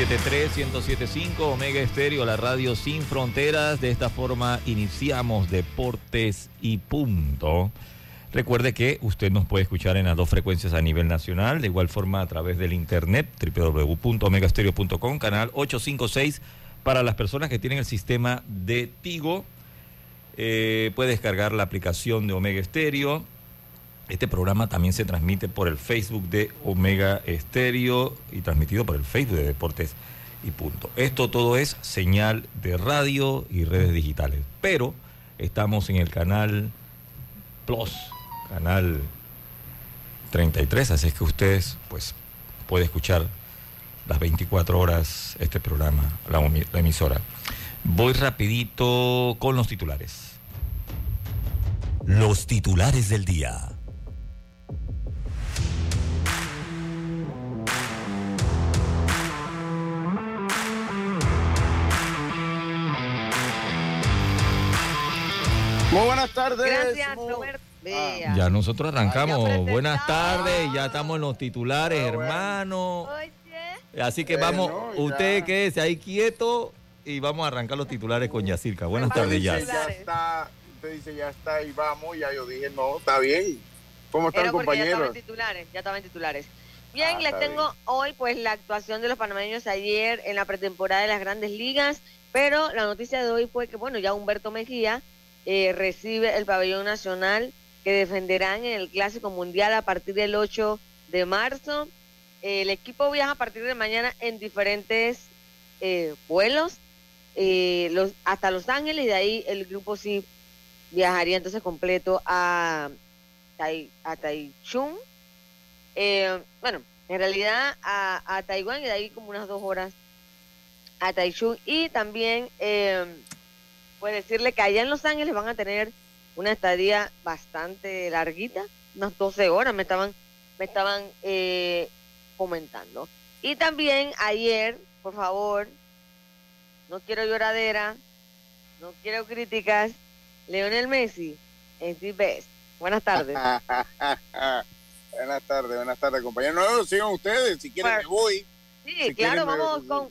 107.3, 107.5, Omega Estéreo, la radio sin fronteras. De esta forma iniciamos Deportes y Punto. Recuerde que usted nos puede escuchar en las dos frecuencias a nivel nacional, de igual forma a través del internet, www.omegastereo.com, canal 856 para las personas que tienen el sistema de Tigo. Eh, puede descargar la aplicación de Omega Estéreo este programa también se transmite por el Facebook de Omega Estéreo y transmitido por el Facebook de Deportes y Punto. Esto todo es señal de radio y redes digitales. Pero estamos en el canal Plus, canal 33, así es que ustedes pues pueden escuchar las 24 horas este programa, la, la emisora. Voy rapidito con los titulares. Los titulares del día. Muy buenas tardes. Gracias, Roberto. Ah, ya nosotros arrancamos. Buenas tardes, ya estamos en los titulares, ah, hermano. Así que vamos, usted quédese ahí quieto y vamos a arrancar los titulares con Yacirca. Buenas tardes, ya. Ya está, usted dice ya está y vamos, ya yo dije no, está bien. ¿Cómo están compañeros? Ya estaban titulares, ya estaban titulares. Bien, ah, les tengo hoy pues la actuación de los panameños ayer en la pretemporada de las grandes ligas, pero la noticia de hoy fue que, bueno, ya Humberto Mejía eh, recibe el pabellón nacional que defenderán en el Clásico Mundial a partir del 8 de marzo. el equipo viaja a partir de mañana en diferentes eh, vuelos eh, los, hasta Los Ángeles y de ahí el grupo sí viajaría entonces completo a, a Taichung. bueno, en realidad a, a, Taiwán y de ahí como unas dos horas a Taichung y también pues decirle que allá en Los Ángeles van a tener una estadía bastante larguita, unas 12 horas me estaban, me estaban eh, comentando. Y también ayer, por favor, no quiero lloradera, no quiero críticas, Leonel Messi es the best. Buenas tardes. buenas tardes, buenas tardes, compañeros. No, sigan ustedes, si quieren me voy. Sí, claro, vamos con,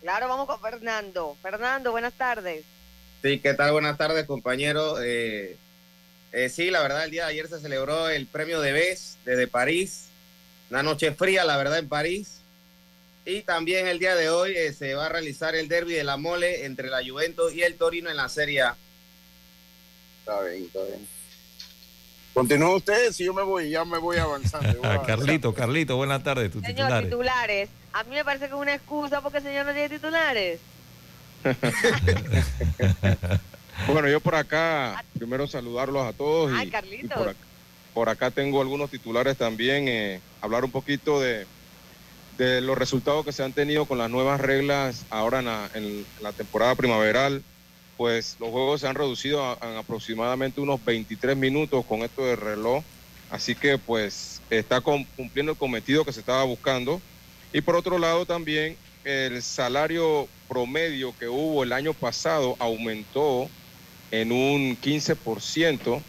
claro, vamos con Fernando. Fernando, buenas tardes. Sí, ¿qué tal? Buenas tardes, compañero. Eh, eh, sí, la verdad, el día de ayer se celebró el premio de BES desde París. Una noche fría, la verdad, en París. Y también el día de hoy eh, se va a realizar el derby de la mole entre la Juventus y el Torino en la Serie A. Está bien, está bien. Continúa usted, si yo me voy, ya me voy avanzando. Carlito, Carlito, buenas tardes. Tus señor, titulares. A mí me parece que es una excusa porque el señor no tiene titulares. bueno, yo por acá, primero saludarlos a todos. y, por, acá, tengo algunos titulares también, eh, hablar un poquito de, de los resultados que se han tenido con las nuevas reglas ahora en la, temporada primaveral. Pues los juegos se han reducido a, aproximadamente unos 23 minutos con esto de reloj. Así que pues está cumpliendo el cometido que se estaba buscando. Y por otro lado también el salario promedio que hubo el año pasado aumentó en un 15%,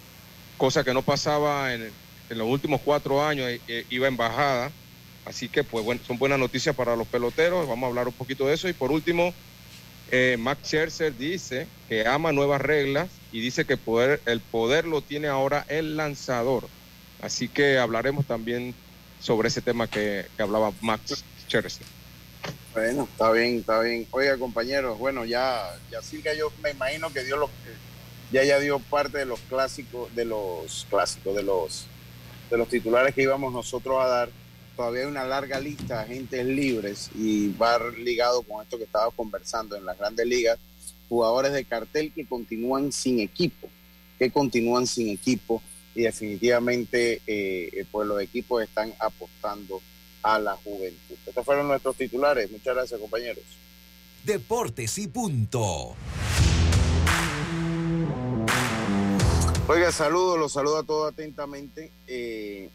cosa que no pasaba en, los últimos cuatro años, eh, eh, iba en bajada. Así que pues bueno, son buenas noticias para los peloteros, vamos a hablar un poquito de eso. Y por último, eh, Max Scherzer dice que ama nuevas reglas y dice que el poder lo tiene ahora el lanzador. Así que hablaremos también sobre ese tema que, hablaba Max Scherzer. Bueno, está bien, está bien. Oiga, compañeros, bueno, ya, ya yo me imagino que dio lo ya ya dio parte de los clásicos, de los clásicos, de los de los titulares que íbamos nosotros a dar. Todavía hay una larga lista de agentes libres y va ligado con esto que estaba conversando en las grandes ligas, jugadores de cartel que continúan sin equipo, que continúan sin equipo y definitivamente eh, pues los equipos están apostando a la juventud. Estos fueron nuestros titulares. Muchas gracias, compañeros. Deportes y punto. Oiga, saludo, los saludo a todos atentamente. Eh,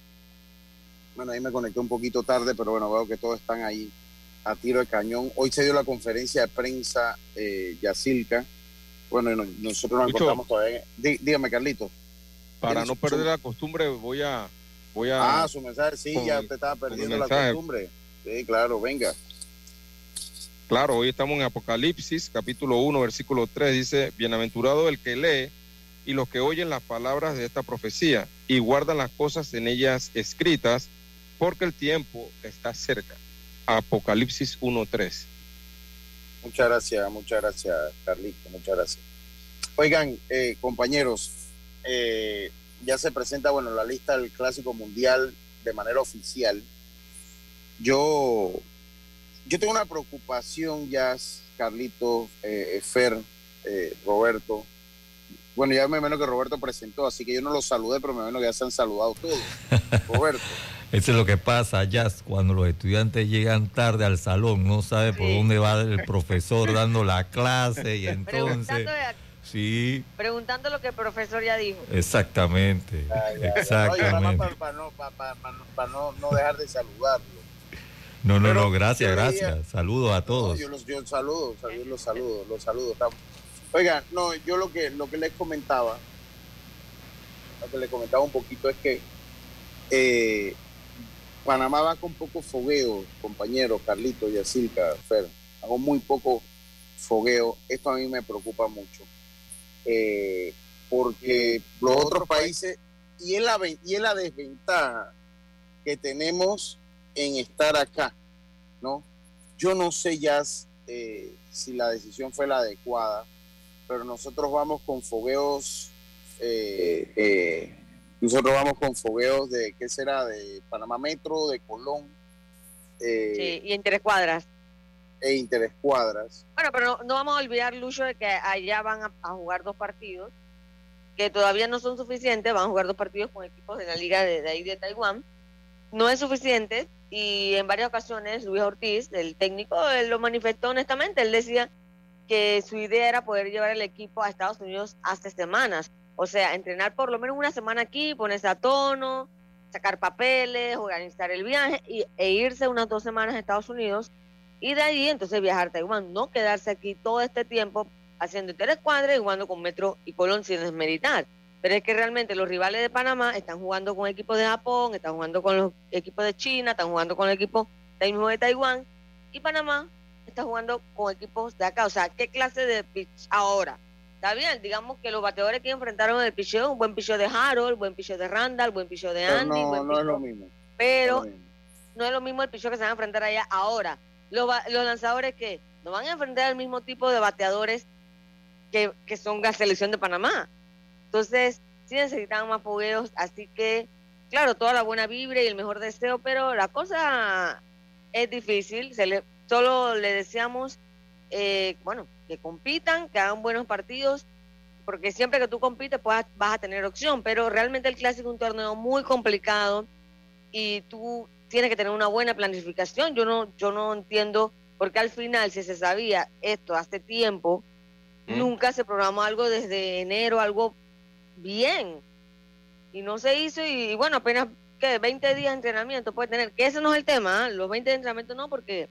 bueno, ahí me conecté un poquito tarde, pero bueno, veo que todos están ahí a tiro de cañón. Hoy se dio la conferencia de prensa eh, Yacilca. Bueno, nosotros nos encontramos todavía. dígame, Carlito. Para no perder la costumbre, voy a, voy a. Ah, su mensaje, sí, ya te estaba perdiendo la costumbre. Sí, claro, venga. Claro, hoy estamos en Apocalipsis, capítulo 1, versículo 3, dice, bienaventurado el que lee y los que oyen las palabras de esta profecía y guardan las cosas en ellas escritas, porque el tiempo está cerca. Apocalipsis 1.3. Muchas gracias, muchas gracias, Carlito, muchas gracias. Oigan, eh, compañeros, eh, ya se presenta, bueno, la lista del Clásico Mundial de manera oficial. Yo, yo tengo una preocupación, ya, Carlito, eh, Fer, eh, Roberto. Bueno, ya me imagino que Roberto presentó, así que yo no los saludé, pero me imagino que ya se han saludado todos. Roberto. Eso es lo que pasa, Jazz, cuando los estudiantes llegan tarde al salón, no sabe por dónde va el profesor dando la clase y entonces... Sí. Preguntando lo que el profesor ya dijo. Exactamente. Exactamente. para, no, no, dejar de saludarlo. No, no, no, gracias, gracias. Saludos a todos. yo, los, yo saludo, los saludo, los saludo. Oiga, no, yo lo que, lo que les comentaba, lo que les comentaba un poquito es que eh, Panamá va con poco fogueo, compañero Carlito, Yacilca, Fer. Hago muy poco fogueo. Esto a mí me preocupa mucho eh, porque los otros países, y es, la, y es la desventaja que tenemos en estar acá, ¿no? Yo no sé ya eh, si la decisión fue la adecuada, pero nosotros vamos con fogueos, eh, nosotros vamos con fogueos de, ¿qué será? De Panamá Metro, de Colón. sí, y en tres cuadras e interescuadras. Bueno, pero no, vamos a olvidar, Lucho, de que allá van a, jugar dos partidos que todavía no son suficientes, van a jugar dos partidos con equipos de la liga de, ahí de Taiwán. No es suficiente y en varias ocasiones Luis Ortiz, el técnico, él lo manifestó honestamente, él decía que su idea era poder llevar el equipo a Estados Unidos hace semanas. O sea, entrenar por lo menos una semana aquí, ponerse a tono, sacar papeles, organizar el viaje y, e irse unas dos semanas a Estados Unidos y de ahí entonces viajar a Taiwán, no quedarse aquí todo este tiempo haciendo cuadras y jugando con Metro y Colón sin desmeritar. Pero es que realmente los rivales de Panamá están jugando con equipos de Japón, están jugando con los equipos de China, están jugando con el equipo de Taiwán y Panamá está jugando con equipos de acá. O sea, ¿qué clase de pitch ahora? Está bien, digamos que los bateadores que enfrentaron el picheo, un buen picheo de Harold, buen picheo de Randall, buen picheo de Andy. no, no es lo mismo. Pero no es lo mismo el picheo que se van a enfrentar allá ahora los, lanzadores que no van a enfrentar al mismo tipo de bateadores que, son la selección de Panamá. Entonces, sí necesitan más fogueos, así que, claro, toda la buena vibra y el mejor deseo, pero la cosa es difícil. Solo le deseamos, eh, bueno, que compitan, que hagan buenos partidos, porque siempre que tú compites pues, vas a tener opción, pero realmente el clásico es un torneo muy complicado y tú tiene que tener una buena planificación. Yo no, yo no entiendo porque al final, si se sabía esto hace tiempo, mm. nunca se programó algo desde enero, algo bien. Y no se hizo y, bueno, apenas que 20 días de entrenamiento puede tener. Que ese no es el tema, ¿ah? los 20 de entrenamiento no, porque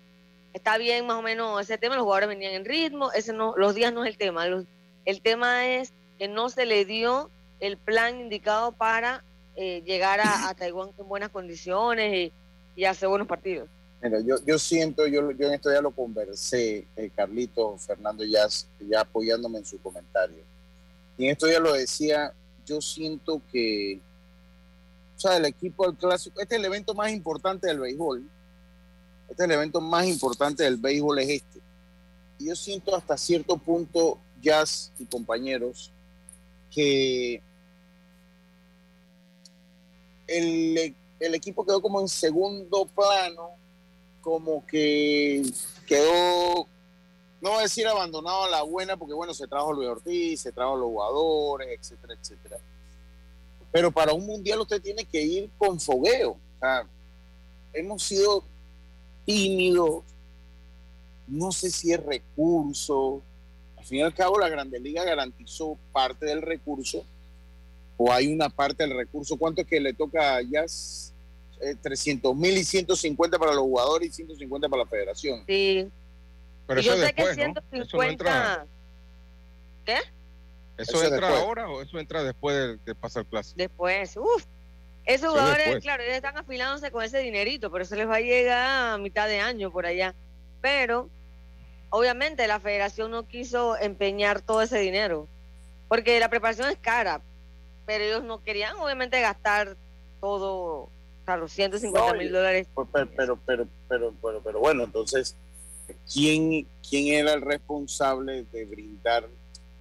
está bien más o menos ese tema, los jugadores venían en ritmo, ese no, los días no es el tema. el tema es que no se le dio el plan indicado para eh, llegar a, a, Taiwán en buenas condiciones y, y hace buenos partidos. Mira, yo, yo siento, yo, yo en esto ya lo conversé, eh, Carlito, Fernando, ya, ya apoyándome en su comentario. Y en esto ya lo decía, yo siento que o sea, el equipo del clásico, este es el evento más importante del béisbol. Este es el evento más importante del béisbol es este. Y yo siento hasta cierto punto, Jazz y compañeros, que el, el equipo quedó como en segundo plano, como que quedó no voy a decir abandonado a la buena, porque bueno, se trajo Luis Ortiz, se trajo los jugadores, etcétera, etcétera. Pero para un mundial usted tiene que ir con fogueo. Hemos sido tímidos, no sé si es recurso. Al fin y al cabo, la Grande Liga garantizó parte del recurso, o hay una parte del recurso. ¿Cuánto es que le toca ya? 300 mil y 150 para los jugadores y 150 para la federación. Sí. Pero eso yo sé que 150... ¿Qué? ¿Eso, entra ahora o eso entra después de, pasar clase? Después, uff. Esos jugadores, claro, ellos están afilándose con ese dinerito, pero eso les va a llegar a mitad de año por allá. Pero, obviamente, la federación no quiso empeñar todo ese dinero, porque la preparación es cara, pero ellos no querían, obviamente, gastar todo, claro, 150 mil dólares. Pues, pero, pero, pero, pero, pero, bueno, entonces quién, quién era el responsable de brindar.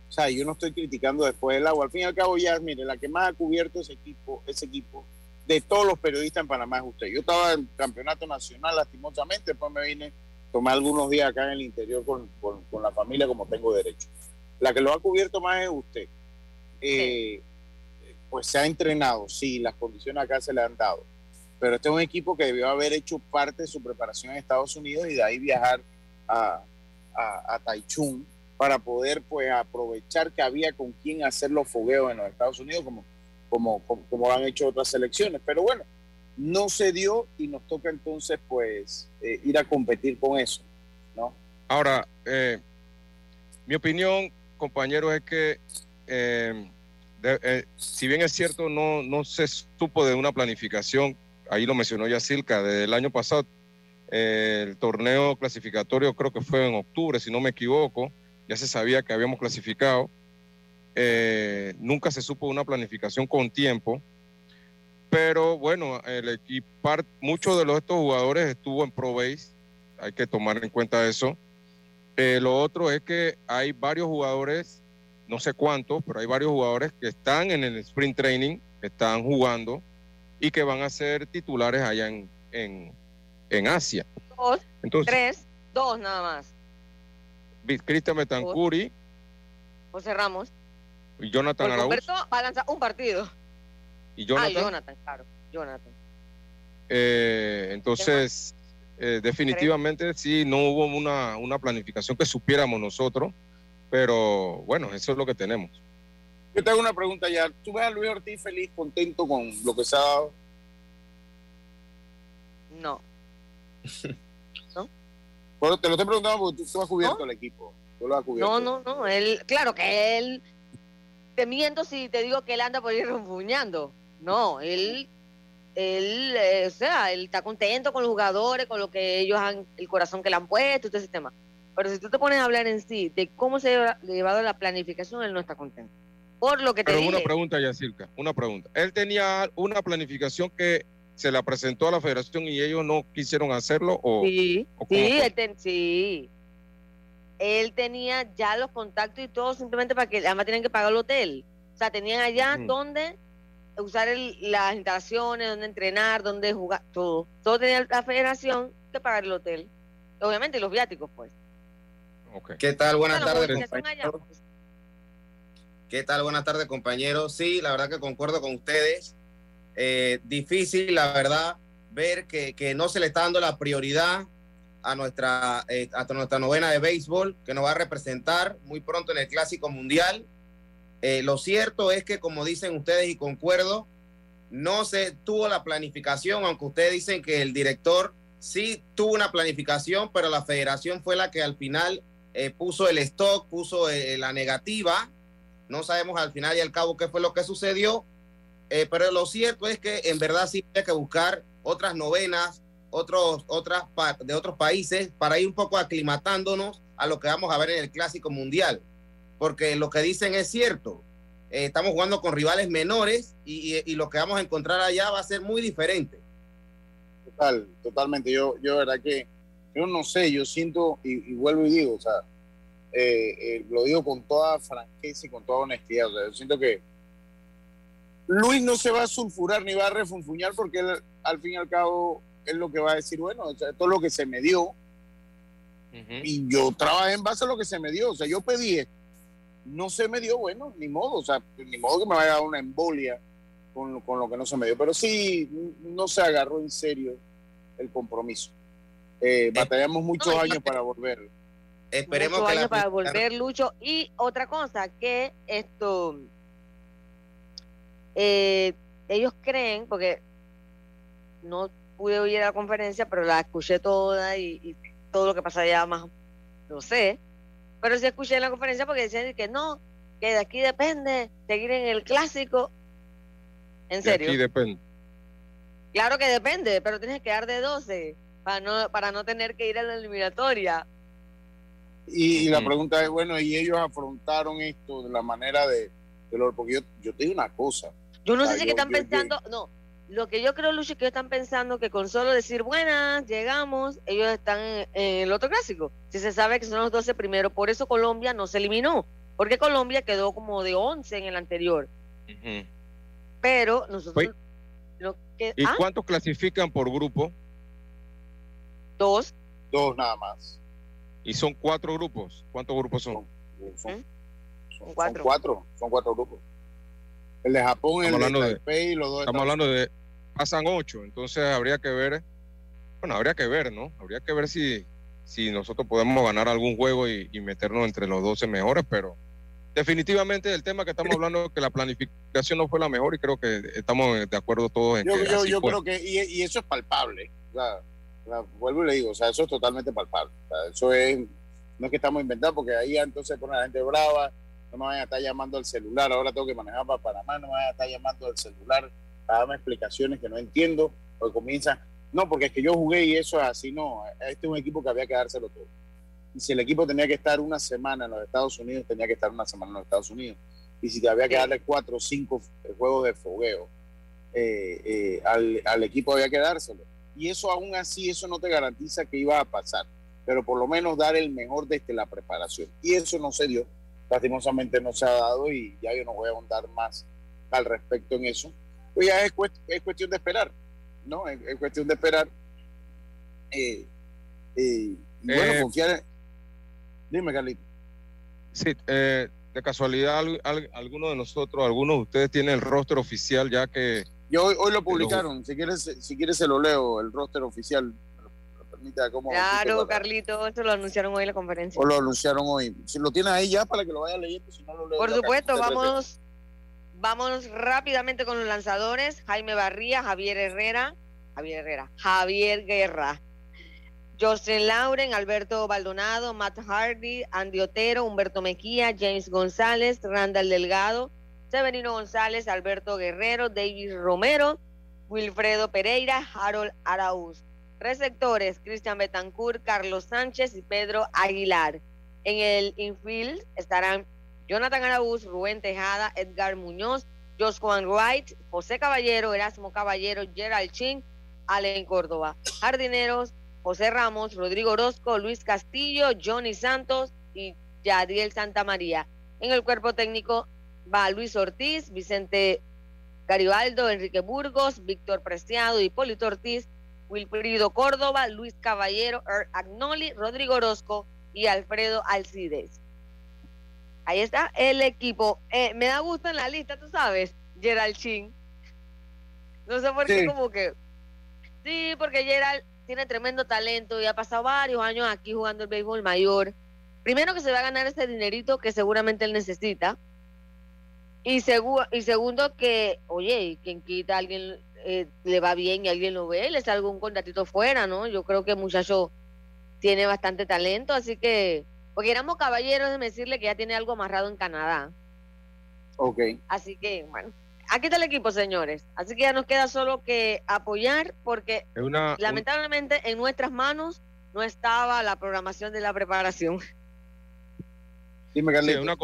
O sea, yo no estoy criticando después del agua. Al fin y al cabo, ya, mire, la que más ha cubierto ese equipo, ese equipo de todos los periodistas en Panamá es usted. Yo estaba en campeonato nacional, lastimosamente, después me vine, tomé algunos días acá en el interior con, con, la familia como tengo derecho. La que lo ha cubierto más es usted. Eh, pues se ha entrenado, sí, las condiciones acá se le han dado. Pero este es un equipo que debió haber hecho parte de su preparación en Estados Unidos y de ahí viajar a, a, Taichung para poder pues aprovechar que había con quién hacer los fogueos en los Estados Unidos como, como, como, han hecho otras selecciones. Pero bueno, no se dio y nos toca entonces pues eh, ir a competir con eso, ¿no? Ahora, eh, mi opinión, compañero, es que eh, si bien es cierto, no, no se supo de una planificación, ahí lo mencionó ya Silka, desde el año pasado el torneo clasificatorio creo que fue en octubre, si no me equivoco. Ya se sabía que habíamos clasificado. Eh, nunca se supo una planificación con tiempo. Pero bueno, el equipo, muchos de los, estos jugadores estuvo en Pro Base. Hay que tomar en cuenta eso. Eh, lo otro es que hay varios jugadores, no sé cuántos, pero hay varios jugadores que están en el sprint training, están jugando y que van a ser titulares allá en, en Asia. Dos, tres, dos nada más. Cristian Metancuri. José Ramos. Y Jonathan Araújo. Humberto va a lanzar un partido. Y Jonathan. Ah, Jonathan, claro. Jonathan. Eh, entonces, eh, definitivamente sí, no hubo una, una planificación que supiéramos nosotros, pero bueno, eso es lo que tenemos. Yo te hago una pregunta ya. ¿Tú ves a Luis Ortiz feliz, contento con lo que se ha dado? No. ¿No? Bueno, te lo estoy preguntando porque tú, has cubierto el equipo. No, no, no. Él, claro que él. Te miento si te digo que él anda por ir rumbuñando. No, él. Él, eh, o sea, él está contento con los jugadores, con lo que ellos han, el corazón que le han puesto, todo ese tema. Pero si tú te pones a hablar en sí de cómo se ha llevado la planificación, él no está contento. Por lo que te Pero una pregunta, Yacirca, una pregunta. Él tenía una planificación que se la presentó a la federación y ellos no quisieron hacerlo o sí sí, él sí. Él tenía ya los contactos y todo simplemente para que además tenían que pagar el hotel. O sea tenían allá donde usar las instalaciones donde entrenar donde jugar todo. Todo tenía la federación que pagar el hotel. Obviamente los viáticos pues ¿Qué tal? Buenas tardes, compañeros. ¿Qué tal? Buenas tardes, compañeros. Sí, la verdad que concuerdo con ustedes. Eh, difícil, la verdad, ver que, que, no se le está dando la prioridad a nuestra, eh, a nuestra novena de béisbol, que nos va a representar muy pronto en el Clásico Mundial. Eh, lo cierto es que, como dicen ustedes y concuerdo, no se tuvo la planificación, aunque ustedes dicen que el director sí tuvo una planificación, pero la federación fue la que al final puso el stock, puso la negativa. No sabemos al final y al cabo qué fue lo que sucedió, eh, pero lo cierto es que en verdad sí hay que buscar otras novenas, otros, otras de otros países para ir un poco aclimatándonos a lo que vamos a ver en el Clásico Mundial. Porque lo que dicen es cierto. eh, estamos jugando con rivales menores y, lo que vamos a encontrar allá va a ser muy diferente. Total, totalmente. Yo, yo, verdad que, yo no sé, yo siento, y, vuelvo y digo, o sea, eh, eh, lo digo con toda franqueza y con toda honestidad, o sea, yo siento que Luis no se va a sulfurar ni va a refunfuñar porque él, al fin y al cabo, es lo que va a decir, bueno, o sea, esto es lo que se me dio, y yo trabajé en base a lo que se me dio. O sea, yo pedí esto. No se me dio, bueno, ni modo. O sea, ni modo que me vaya a dar una embolia con, con lo que no se me dio. Pero sí, no se agarró en serio el compromiso. Eh, batallamos muchos años para volver. Esperemos muchos años para volver, Lucho. Y otra cosa, que esto. Eh, ellos creen, porque no pude oír la conferencia, pero la escuché toda y todo lo que pasa allá más, no sé. Pero sí escuché en la conferencia porque decían que no, que de aquí depende seguir en el clásico. ¿En serio? De aquí depende. Claro que depende, pero tienes que dar de 12 para no, para no tener que ir a la eliminatoria. Y, la pregunta es, bueno, ¿y ellos afrontaron esto de la manera de, de porque yo, yo te digo una cosa. Yo no sé si que están pensando, no, lo que yo creo, Lucho, que ellos están pensando que con solo decir buenas, llegamos, ellos están en, el otro clásico. Si se sabe que son los 12 primeros, por eso Colombia no se eliminó, porque Colombia quedó como de 11 en el anterior. Pero nosotros... ¿Y ¿ah? cuántos clasifican por grupo? Dos. Dos nada más. ¿Y son cuatro grupos? ¿Cuántos grupos son? Son, cuatro. Son cuatro, son cuatro grupos. El de Japón, el de Taipei, los dos. Estamos hablando de pasan ocho, entonces habría que ver, bueno, habría que ver, ¿no? Habría que ver si, si nosotros podemos ganar algún juego y, meternos entre los 12 mejores, pero definitivamente el tema que estamos hablando es que la planificación no fue la mejor y creo que estamos de acuerdo todos en yo, que yo, yo creo que y, eso es palpable vuelvo y le digo o sea eso es totalmente palpable eso es no es que estamos inventando porque ahí entonces pone la gente brava no me vayan a estar llamando al celular ahora tengo que manejar para Panamá no me vayan a estar llamando al celular a darme explicaciones que no entiendo, porque comienza, no, porque es que yo jugué y eso es así, no, este es un equipo que había que dárselo todo. Y si el equipo tenía que estar una semana en los Estados Unidos, tenía que estar una semana en los Estados Unidos. Y si te había que darle cuatro o cinco juegos de fogueo eh, eh, al, al equipo, había que dárselo. Y eso aún así, eso no te garantiza que iba a pasar, pero por lo menos dar el mejor desde la preparación. Y eso no se dio, lastimosamente no se ha dado y ya yo no voy a ahondar más al respecto en eso pues ya es, cuestión de esperar, ¿no? Es, cuestión de esperar. Eh, eh, bueno, eh, confiar Dime, Carlito. Sí, de casualidad, alguno de nosotros, algunos de ustedes tienen el roster oficial ya que... Yo hoy, lo publicaron, si quieres si quieres se lo leo, el roster oficial. claro, Carlito, esto lo anunciaron hoy en la conferencia. O lo anunciaron hoy. Si lo tienes ahí ya para que lo vaya leyendo, si no lo leo. Por supuesto, vamos Vamos rápidamente con los lanzadores. Jaime Barría, Javier Herrera, Javier Herrera, Javier Guerra, Justin Lauren, Alberto Baldonado, Matt Hardy, Andy Otero, Humberto Mequía, James González, Randall Delgado, Severino González, Alberto Guerrero, David Romero, Wilfredo Pereira, Harold Araúz. Receptores, Cristian Betancourt, Carlos Sánchez y Pedro Aguilar. En el infield estarán Jonathan Araúz, Rubén Tejada, Edgar Muñoz, Juan Wright, José Caballero, Erasmo Caballero, Gerald Chin, Allen Córdoba. Jardineros, José Ramos, Rodrigo Orozco, Luis Castillo, Johnny Santos y Yadiel Santamaría. En el cuerpo técnico va Luis Ortiz, Vicente Garibaldo, Enrique Burgos, Víctor Preciado, Hipólito Ortiz, Wilfrido Córdoba, Luis Caballero, er Agnoli, Rodrigo Orozco y Alfredo Alcides. Ahí está el equipo. Eh, me da gusto en la lista, tú sabes, Gerald Chin. No sé por qué, como que. Sí, porque Gerald tiene tremendo talento y ha pasado varios años aquí jugando el béisbol mayor. Primero que se va a ganar ese dinerito que seguramente él necesita. Y, y segundo que, oye, quien quita a alguien eh, le va bien y alguien lo ve, le sale algún contratito fuera, ¿no? Yo creo que el muchacho tiene bastante talento, así que porque éramos caballeros, de decirle que ya tiene algo amarrado en Canadá. Ok. Así que, bueno, aquí está el equipo, señores. Así que ya nos queda solo que apoyar, porque lamentablemente en nuestras manos no estaba la programación de la preparación. Dime, sí, una,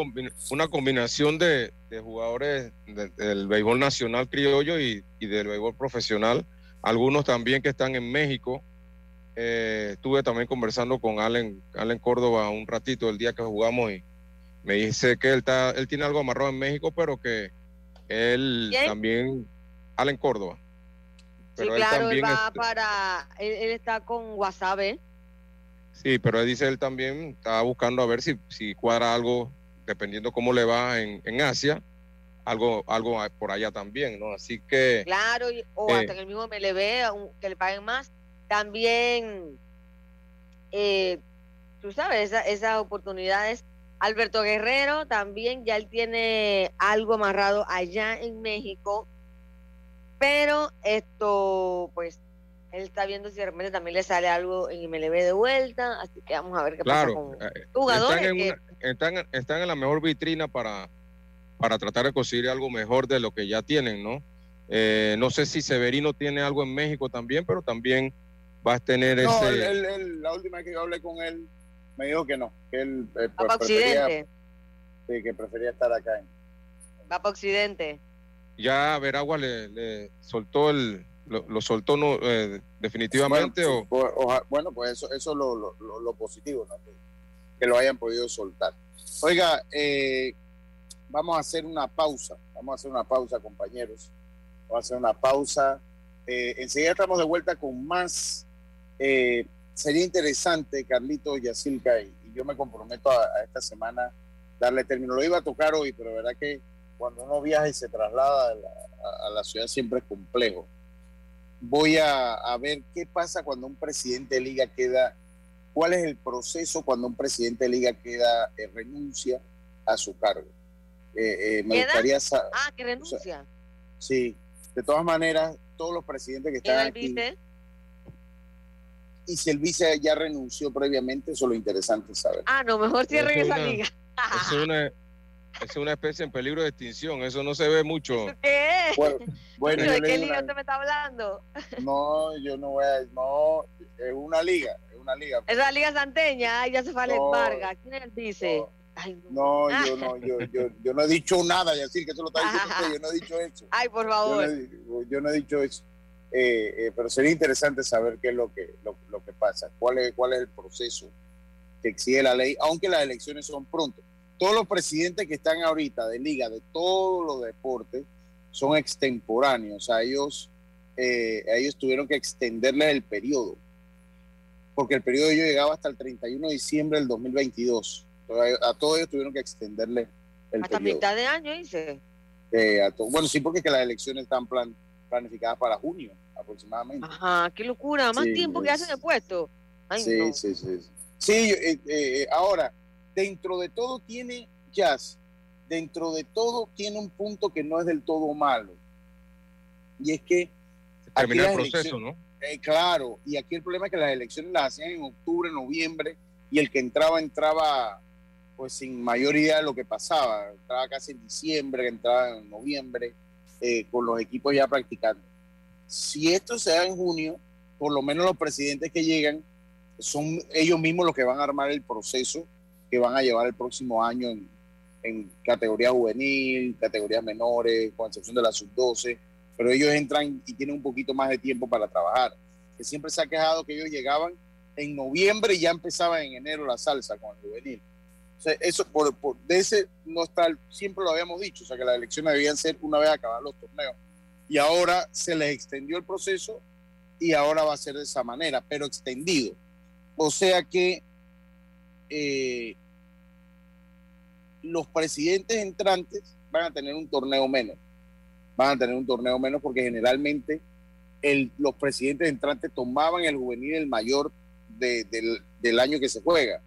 una combinación de, jugadores del béisbol nacional criollo y, del béisbol profesional. Algunos también que están en México. Eh, estuve también conversando con Allen, Allen Córdoba un ratito el día que jugamos y me dice que él, está, él tiene algo amarrado en México, pero que él también, Allen Córdoba. sí, claro, él va para, él, está con WhatsApp, ¿eh? Sí, pero él dice él también está buscando a ver si, si cuadra algo, dependiendo cómo le va en, en Asia, algo, algo por allá también, ¿no? Así que... Claro, o hasta eh, en el mismo MLB, que le paguen más. También, eh, tú sabes, esas oportunidades Alberto Guerrero también ya él tiene algo amarrado allá en México, pero esto, pues, él está viendo si de repente también le sale algo en MLB de vuelta, así que vamos a ver qué pasa con eh, jugadores. Están en, están, en la mejor vitrina para, para tratar de conseguir algo mejor de lo que ya tienen, ¿no? Eh, no sé si Severino tiene algo en México también, pero también va a tener no, ese... la última vez que yo hablé con él, me dijo que no, que él eh, va para Occidente. Sí, que prefería estar acá. En, Va para Occidente. Ya Veragua le, le soltó el, lo, soltó no, eh, definitivamente bueno, o... bueno, pues eso, eso es lo, lo, lo positivo, ¿no? que, lo hayan podido soltar. Oiga, eh, vamos a hacer una pausa, vamos a hacer una pausa, compañeros. Vamos a hacer una pausa. Eh, enseguida estamos de vuelta con más eh, sería interesante, Carlito Yacilca, y, y yo me comprometo a, esta semana darle término. Lo iba a tocar hoy, pero verdad que cuando uno viaja y se traslada a la, ciudad siempre es complejo. Voy a, ver qué pasa cuando un presidente de liga queda, cuál es el proceso cuando un presidente de liga queda, eh, renuncia a su cargo. Eh, eh, me gustaría saber. Ah, que renuncia. sí, de todas maneras, todos los presidentes que están aquí y si el vice ya renunció previamente, eso es lo interesante saber. Ah, no, mejor cierren esa liga. es, una, es una especie en peligro de extinción, eso no se ve mucho. ¿Qué? Bueno, ¿De qué liga usted me está hablando? No, yo no voy a, no, es una liga, es una liga. Es la liga santeña, ya se fue no, Vargas, ¿quién vice? No. yo no, yo, yo, yo, no he dicho nada, y decir que eso lo está diciendo usted, yo no he dicho eso. Ay, por favor. yo no he dicho eso. Eh, eh, pero sería interesante saber qué es lo que, lo, que pasa, cuál es, cuál es el proceso que exige la ley, aunque las elecciones son pronto. Todos los presidentes que están ahorita de liga, de todos los deportes, son extemporáneos. A ellos, eh, a ellos tuvieron que extenderles el periodo, porque el periodo de ellos llegaba hasta el 31 de diciembre del 2022. a, todos ellos tuvieron que extenderle el hasta periodo. mitad de año, dice. bueno, sí, porque que las elecciones están plan, planificadas para junio aproximadamente. Ajá, qué locura, más tiempo que hacen el puesto. sí, sí, sí, sí. Eh, eh, ahora, dentro de todo tiene jazz, dentro de todo tiene un punto que no es del todo malo. Y es que... Termina el proceso, ¿no? Eh, claro, y aquí el problema es que las elecciones las hacían en octubre, noviembre, y el que entraba, entraba pues sin mayor idea de lo que pasaba. Entraba casi en diciembre, entraba en noviembre eh, con los equipos ya practicando. Si esto se da en junio, por lo menos los presidentes que llegan son ellos mismos los que van a armar el proceso que van a llevar el próximo año en, en categoría juvenil, categorías menores, con excepción de la sub-12, pero ellos entran y tienen un poquito más de tiempo para trabajar. Que siempre se ha quejado que ellos llegaban en noviembre y ya empezaban en enero la salsa con el juvenil eso por, de ese no está, siempre lo habíamos dicho, o sea que las elecciones debían ser una vez acabar los torneos. Y ahora se les extendió el proceso y ahora va a ser de esa manera, pero extendido. O sea que eh, los presidentes entrantes van a tener un torneo menos. Van a tener un torneo menos porque generalmente el, los presidentes entrantes tomaban el juvenil el mayor del, del año que se juega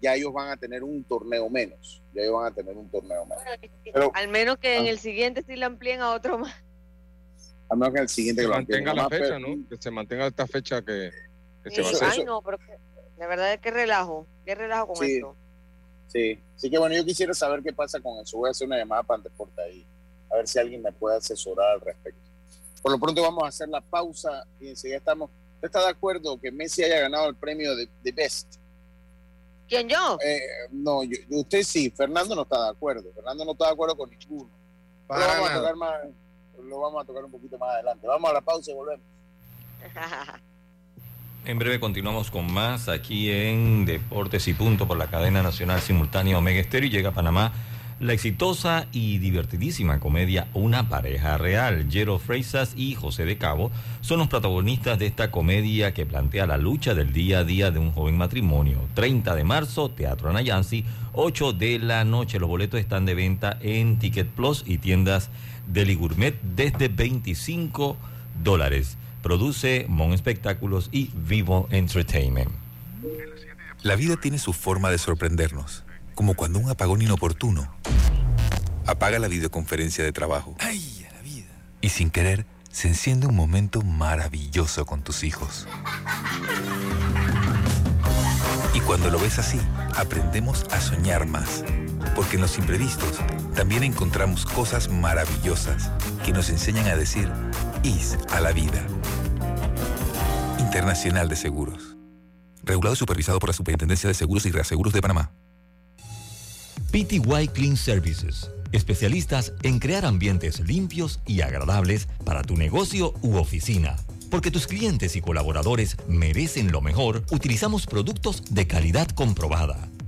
ya ellos van a tener un torneo menos. Ya ellos van a tener un torneo menos. al menos que en ah. el siguiente sí lo amplíen a otro más. Al menos que en el siguiente que se mantenga la fecha, ¿no? Que se mantenga esta fecha que, se va a hacer. Ay, no, pero la verdad es que relajo. Qué relajo con esto. Sí, sí que bueno, yo quisiera saber qué pasa con eso. Voy a hacer una llamada para Deporte ahí, a ver si alguien me puede asesorar al respecto. Por lo pronto vamos a hacer la pausa y enseguida estamos. ¿Usted está de acuerdo que Messi haya ganado el premio de, de Best? ¿Quién yo? Eh, no, usted sí, Fernando no está de acuerdo. Fernando no está de acuerdo con ninguno. Lo vamos, a tocar más, lo vamos a tocar un poquito más adelante. Vamos a la pausa y volvemos. En breve continuamos con más aquí en Deportes y Punto por la cadena nacional simultánea Omega Estéreo y llega a Panamá la exitosa y divertidísima comedia Una pareja real. Jero Freisas y José de Cabo son los protagonistas de esta comedia que plantea la lucha del día a día de un joven matrimonio. 30 de marzo, Teatro Anayansi, 8 de la noche. Los boletos están de venta en Ticket Plus y tiendas Deli Gourmet desde 25 dólares. Produce Mon Espectáculos y Vivo Entertainment. La vida tiene su forma de sorprendernos como cuando un apagón inoportuno apaga la videoconferencia de trabajo. ¡Ay, la vida! Y sin querer, se enciende un momento maravilloso con tus hijos. Y cuando lo ves así, aprendemos a soñar más. Porque en los imprevistos también encontramos cosas maravillosas que nos enseñan a decir IS a la vida. Internacional de Seguros. Regulado y supervisado por la Superintendencia de Seguros y Reaseguros de Panamá. PTY Clean Services, especialistas en crear ambientes limpios y agradables para tu negocio u oficina. Porque tus clientes y colaboradores merecen lo mejor, utilizamos productos de calidad comprobada.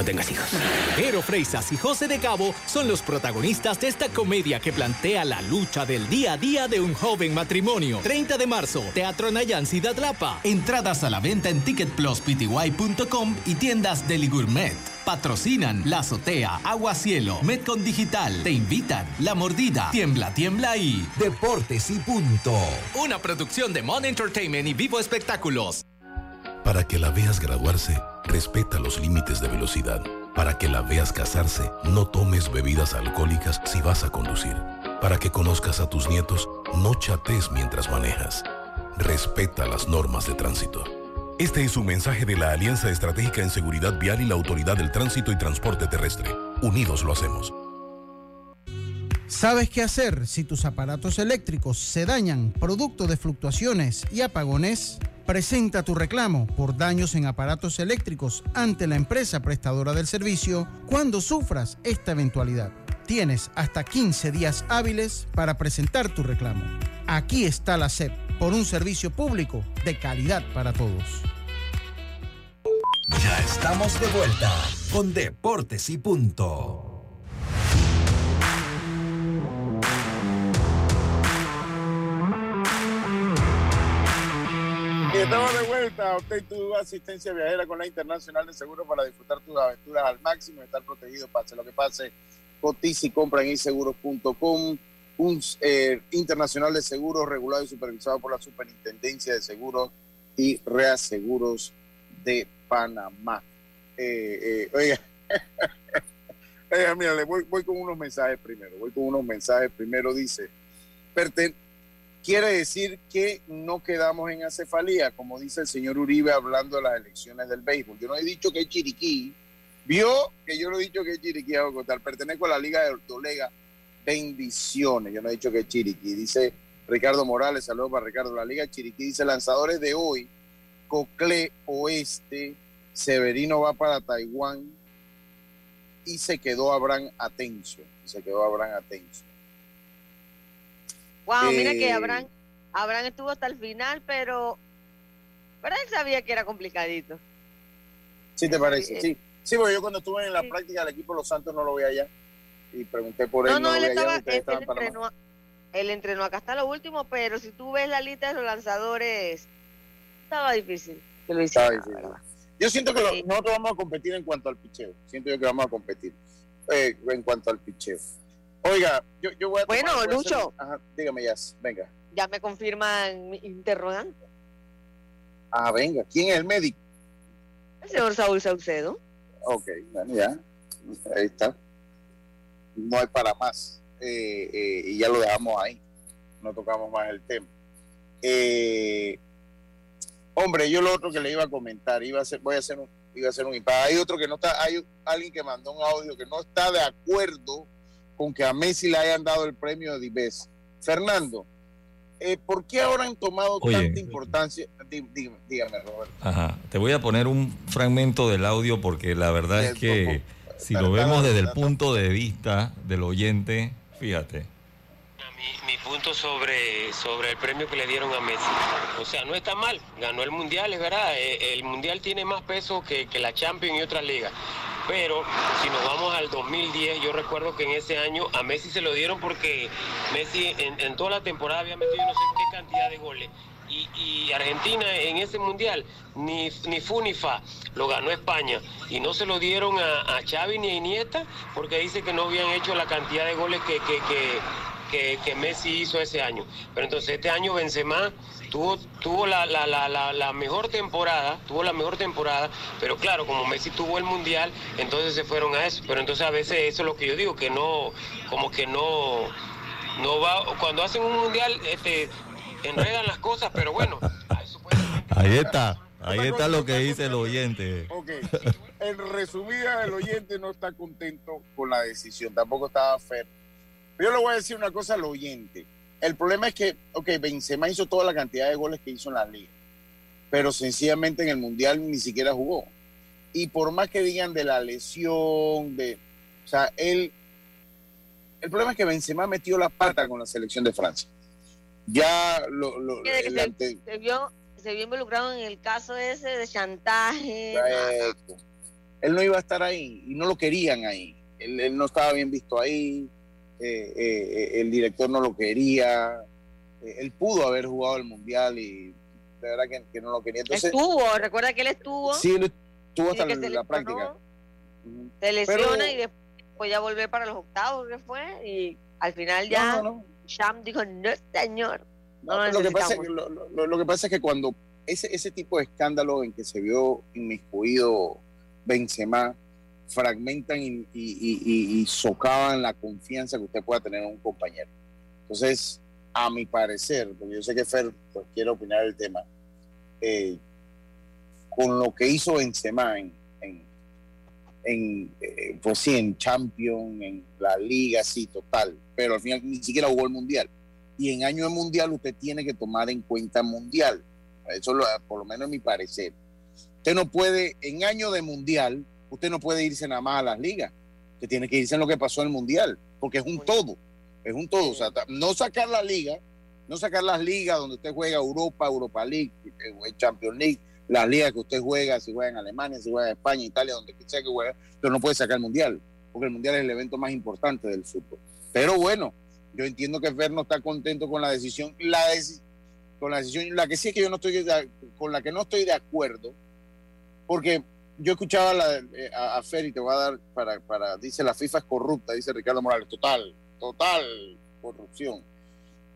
no tengas hijos. Jero Freisas y José de Cabo son los protagonistas de esta comedia que plantea la lucha del día a día de un joven matrimonio. 30 de marzo, Teatro Nayansi de Atlapa. Entradas a la venta en ticketpluspty.com y tiendas de. Patrocinan La Azotea, Agua Cielo, Metcon Digital. Te invitan La Mordida, Tiembla, Tiembla y Deportes y Punto. Una producción de Mon Entertainment y Vivo Espectáculos. Para que la veas graduarse, respeta los límites de velocidad. Para que la veas casarse, no tomes bebidas alcohólicas si vas a conducir. Para que conozcas a tus nietos, no chates mientras manejas. Respeta las normas de tránsito. Este es un mensaje de la Alianza Estratégica en Seguridad Vial y la Autoridad del Tránsito y Transporte Terrestre. Unidos lo hacemos. ¿Sabes qué hacer si tus aparatos eléctricos se dañan producto de fluctuaciones y apagones? Presenta tu reclamo por daños en aparatos eléctricos ante la empresa prestadora del servicio cuando sufras esta eventualidad. Tienes hasta 15 días hábiles para presentar tu reclamo. Aquí está la SEP por un servicio público de calidad para todos. Ya estamos de vuelta con Deportes y Punto. Estamos de vuelta. Obtén tu asistencia viajera con la Internacional de Seguros para disfrutar tus aventuras al máximo y estar protegido, pase lo que pase. Cotiza y compra en inseguros.com un eh, internacional de seguros regulado y supervisado por la Superintendencia de Seguros y Reaseguros de Panamá. Eh, eh, oiga, mira, voy, voy con unos mensajes primero. Voy con unos mensajes primero. Dice, quiere decir que no quedamos en acefalía, como dice el señor Uribe hablando de las elecciones del béisbol. Yo no he dicho que Chiriquí. Vio que yo no he dicho que Chiriquí, Pertenezco a la Liga de Ortolega bendiciones. Yo no he dicho que Chiriquí. Dice Ricardo Morales, saludos para Ricardo. La Liga Chiriquí dice lanzadores de hoy, Cocle Oeste, Severino va para Taiwán y se quedó Abraham Atencio. Se quedó Abraham Atencio. Wow, mira que eh, Abraham, Abraham estuvo hasta el final, pero, pero él sabía que era complicadito. Sí, te parece, sí. Sí, porque yo cuando estuve en la práctica del equipo Los Santos no lo veía allá y pregunté por él. No, no, él, estaba, él, entrenó, él entrenó acá hasta lo último, pero si tú ves la lista de los lanzadores, estaba difícil. estaba difícil. Yo siento que nosotros vamos a competir en cuanto al picheo. Siento yo que vamos a competir. eh, en cuanto al picheo. Oiga, yo, yo voy a... Bueno, Lucho. dígame, ya, venga. Ya me confirman mi interrogante. Ah, venga, ¿quién es el médico? El señor Saúl Saucedo. Ok, bueno, ya, ahí está. No hay para más. Eh, eh, y ya lo dejamos ahí. No tocamos más el tema. Eh, hombre, yo lo otro que le iba a comentar, iba a hacer, voy a hacer un, iba a hacer un Hay otro que no está, hay alguien que mandó un audio que no está de acuerdo con que a Messi le hayan dado el premio de Dives. Fernando, eh, ¿por qué ahora han tomado tanta importancia? dígame, Roberto. Ajá, te voy a poner un fragmento del audio porque la verdad es que si lo vemos desde el punto de vista del oyente, fíjate. Mi, punto sobre, sobre el premio que le dieron a Messi. O sea, no está mal, ganó el Mundial, es verdad. Eh, el Mundial tiene más peso que, que la Champions y otras ligas. Pero si nos vamos al 2010, yo recuerdo que en ese año a Messi se lo dieron porque Messi en, toda la temporada había metido no sé qué cantidad de goles. Y, Argentina en ese mundial ni, ni ni fa, lo ganó España. Y no se lo dieron a, a Xavi ni a Iniesta porque dice que no habían hecho la cantidad de goles que, que, que, Messi hizo ese año. Pero entonces este año Benzema tuvo, tuvo la, la, la, la, mejor temporada, tuvo la mejor temporada, pero claro, como Messi tuvo el mundial, entonces se fueron a eso. Pero entonces a veces eso es lo que yo digo, que no, como que no, no va, cuando hacen un mundial, este, enredan las cosas, pero bueno, Ahí está. Ahí está lo que dice el oyente. Ok. En resumida, el oyente no está contento con la decisión. Tampoco estaba fair yo le voy a decir una cosa al oyente. El problema es que, ok, Benzema hizo toda la cantidad de goles que hizo en la liga, pero sencillamente en el Mundial ni siquiera jugó. Y por más que digan de la lesión, de... O sea, él... El problema es que Benzema metió la pata con la selección de Francia. Ya lo... se, vio, se vio involucrado en el caso ese de chantaje. Él no iba a estar ahí y no lo querían ahí. él no estaba bien visto ahí eh, eh, el director no lo quería, eh, él pudo haber jugado el mundial y de verdad que, no lo quería. estuvo, recuerda que él estuvo. Sí, él estuvo hasta la, práctica. Se lesiona y después ya volver para los octavos, que fue, y al final ya Sham dijo, no, señor. lo, que pasa es que, lo, que pasa es que cuando ese, ese tipo de escándalo en que se vio inmiscuido Benzema, fragmentan y, y, socavan la confianza que usted pueda tener en un compañero. Entonces, a mi parecer, porque yo sé que Fer pues, quiere opinar el tema, eh, con lo que hizo Benzema en, en, en eh, pues en Champions, en la Liga, sí, total, pero al final ni siquiera jugó el Mundial. Y en año de Mundial usted tiene que tomar en cuenta Mundial. Eso lo, por lo menos es mi parecer. Usted no puede, en año de Mundial, usted no puede irse nada más a las ligas, que tiene que irse en lo que pasó en el Mundial, porque es un todo, es un todo. O sea, no sacar la liga, no sacar las ligas donde usted juega Europa, Europa League, Champions League, las ligas que usted juega, si juega en Alemania, si juega en España, Italia, donde sea que juega, pero no puede sacar el Mundial, porque el Mundial es el evento más importante del fútbol. Pero bueno, yo entiendo que Fer no está contento con la decisión, la con la decisión, la que sí es que yo no estoy con la que no estoy de acuerdo, porque yo escuchaba la, eh, a, a Fer y te voy a dar para, para, dice la FIFA es corrupta, dice Ricardo Morales, total, total corrupción.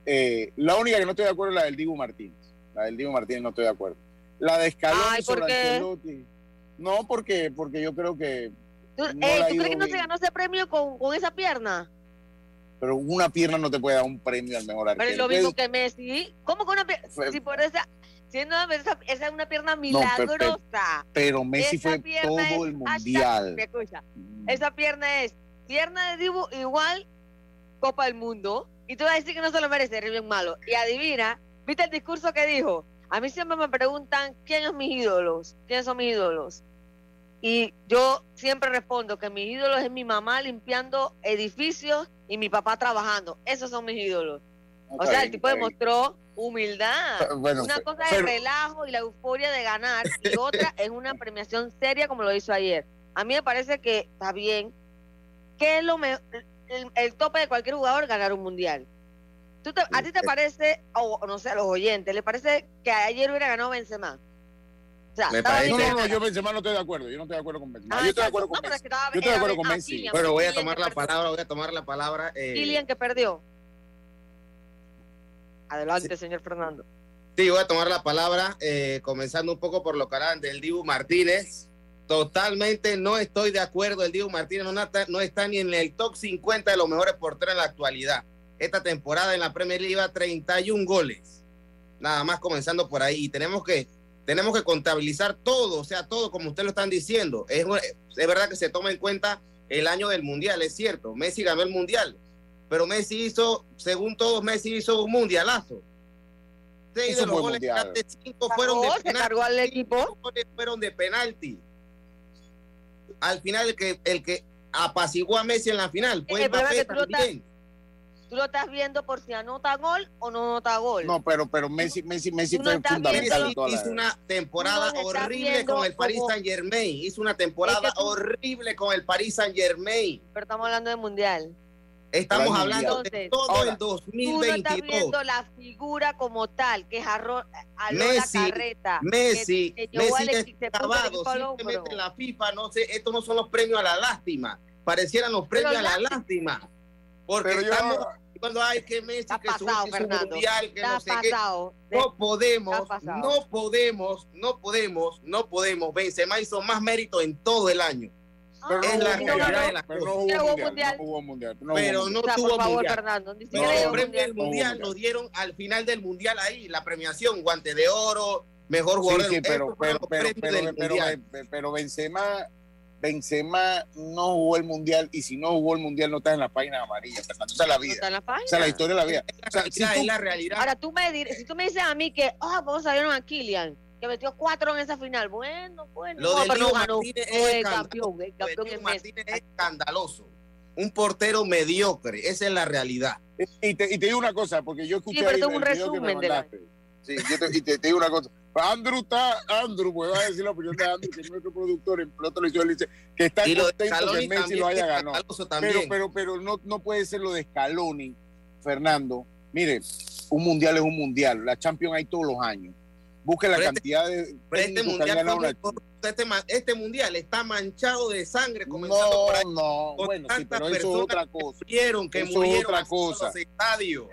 Eh, la única que no estoy de acuerdo es la del Dibu Martínez. La del Dibu Martínez no estoy de acuerdo. La de Scaloni sobre No, porque, porque yo creo que. ¿Tú, eh, ¿tú crees que no se ganó ese premio con, con, esa pierna? Pero una pierna no te puede dar un premio al mejor arquero. Pero es lo mismo que Messi. ¿Cómo con una pierna? Si por esa, esa, esa, es una pierna milagrosa. pero, Messi fue todo el mundial. Mm. Esa pierna es pierna de Dibu igual Copa del Mundo. Y tú vas a decir que no se lo merece, es bien malo. Y adivina, ¿viste el discurso que dijo? A mí siempre me preguntan quiénes son mis ídolos, quiénes son mis ídolos. Y yo siempre respondo que mis ídolos es mi mamá limpiando edificios y mi papá trabajando. Esos son mis ídolos. o sea, el tipo demostró humildad. Ah, una cosa es relajo y la euforia de ganar y otra es una premiación seria como lo hizo ayer. A mí me parece que está bien. ¿Qué es lo el, tope de cualquier jugador ganar un mundial? ¿Tú ¿A ti te parece, o no sé, a los oyentes, ¿le parece que ayer hubiera ganado Benzema? me parece... No, no, no, yo Benzema no estoy de acuerdo. Yo no estoy de acuerdo con Benzema. Ah, yo estoy de acuerdo con no, Messi. Yo estoy de acuerdo con Messi. Pero voy a tomar la palabra, voy a tomar la palabra. Eh... Kylian que perdió. Adelante, señor Fernando. Sí, voy a tomar la palabra, eh, comenzando un poco por lo que harán del Dibu Martínez. Totalmente no estoy de acuerdo. El Dibu Martínez no está, no está ni en el top 50 de los mejores porteros en la actualidad. Esta temporada en la Premier League iba 31 goles. Nada más comenzando por ahí. Y tenemos que, tenemos que contabilizar todo, o sea, todo como ustedes lo están diciendo. Es, es verdad que se toma en cuenta el año del Mundial, es cierto. Messi ganó el Mundial. Pero Messi hizo, según todos, Messi hizo un mundialazo. Seis de los goles de cinco fueron de penalti. al equipo. Fueron de penalti al final el que, el que apaciguó a Messi en la final fue Mbappé también. Tú lo estás viendo por si anota gol o no anota gol. No, pero, pero Messi, Messi, Messi fue fundamental. Messi hizo una temporada horrible con el Paris Saint Germain. Hizo una temporada horrible con el Paris Saint Germain. Pero estamos hablando de mundial. Estamos hablando de todo el 2022. Tú no estás viendo la figura como tal, que es Arro, Messi, la carreta. Messi, que, que Messi es acabado. Simplemente la FIFA, no sé, estos no son los premios a la lástima. Parecieran los premios a la lástima. Porque estamos cuando hay que Messi, que pasado, su, mundial, que no sé pasado. qué. No podemos, no podemos, no podemos, no podemos. Benzema hizo más mérito en todo el año la cosas. No hubo mundial. No hubo mundial. pero no tuvo mundial. Fernando, premios del mundial lo dieron al final del mundial ahí, la premiación, guante de oro, mejor jugador. Sí, sí, pero, pero, pero, pero, pero, Benzema, Benzema no jugó el mundial y si no jugó el mundial no está en la página amarilla. Fernando, esa es la vida. No está en la página. La historia de la vida. O sea, si es la realidad. Ahora tú me dirás, si tú me dices a mí que, oh, vamos a ver a Kylian que metió cuatro en esa final. Bueno, bueno. Lo de no, Martínez es campeón, el campeón Martínez es escandaloso. Un portero mediocre, esa es la realidad. Y te, y te digo una cosa, porque yo escuché sí, pero ahí un resumen de la... Sí, yo te, y te, digo una cosa. Andrew está, Andrew, pues va a decir la opinión de Andrew, que es nuestro productor en Pelota le dice que está contento que Messi lo haya ganado. Pero, pero, pero no, no puede ser lo de Scaloni, Fernando. Mire, un mundial es un mundial. La Champions hay todos los años Busque la este cantidad de. Este mundial, este, este, mundial está manchado de sangre. Comenzando no, por ahí, no, bueno, sí, pero eso es otra cosa. Murieron, que eso es otra cosa.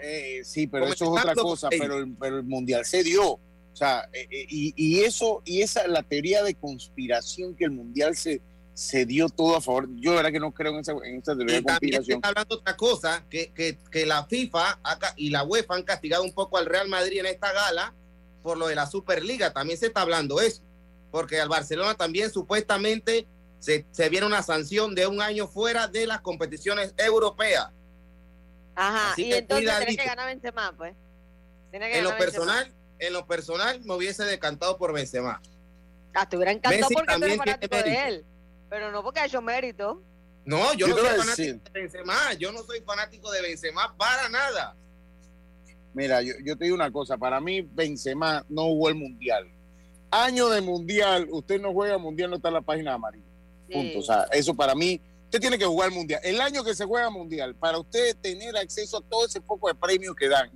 Eh, sí, pero eso es otra cosa. Pero el, pero el mundial se dio. O sea, eh, eh, y, y, eso, y esa la teoría de conspiración que el mundial se, se dio todo a favor. Yo, la verdad, que no creo en esa, en esa teoría de conspiración. Está hablando otra cosa, que, que, que la FIFA y la UEFA han castigado un poco al Real Madrid en esta gala por lo de la Superliga, también se está hablando eso, porque al Barcelona también supuestamente se, se viene una sanción de un año fuera de las competiciones europeas. Ajá, y entonces tiene que ganar Benzema, pues. en lo personal, en lo personal me hubiese decantado por Benzema. Ah, te hubiera encantado porque eres fanático de él, pero no porque ha hecho mérito. No, yo, yo no soy fanático de Benzema, yo no soy fanático de Benzema para nada. Mira, yo, te digo una cosa, para mí Benzema no jugó el Mundial. Año de Mundial, usted no juega Mundial, no está en la página amarilla. Punto. O sea, eso para mí, usted tiene que jugar Mundial. El año que se juega Mundial, para usted tener acceso a todo ese poco de premios que dan,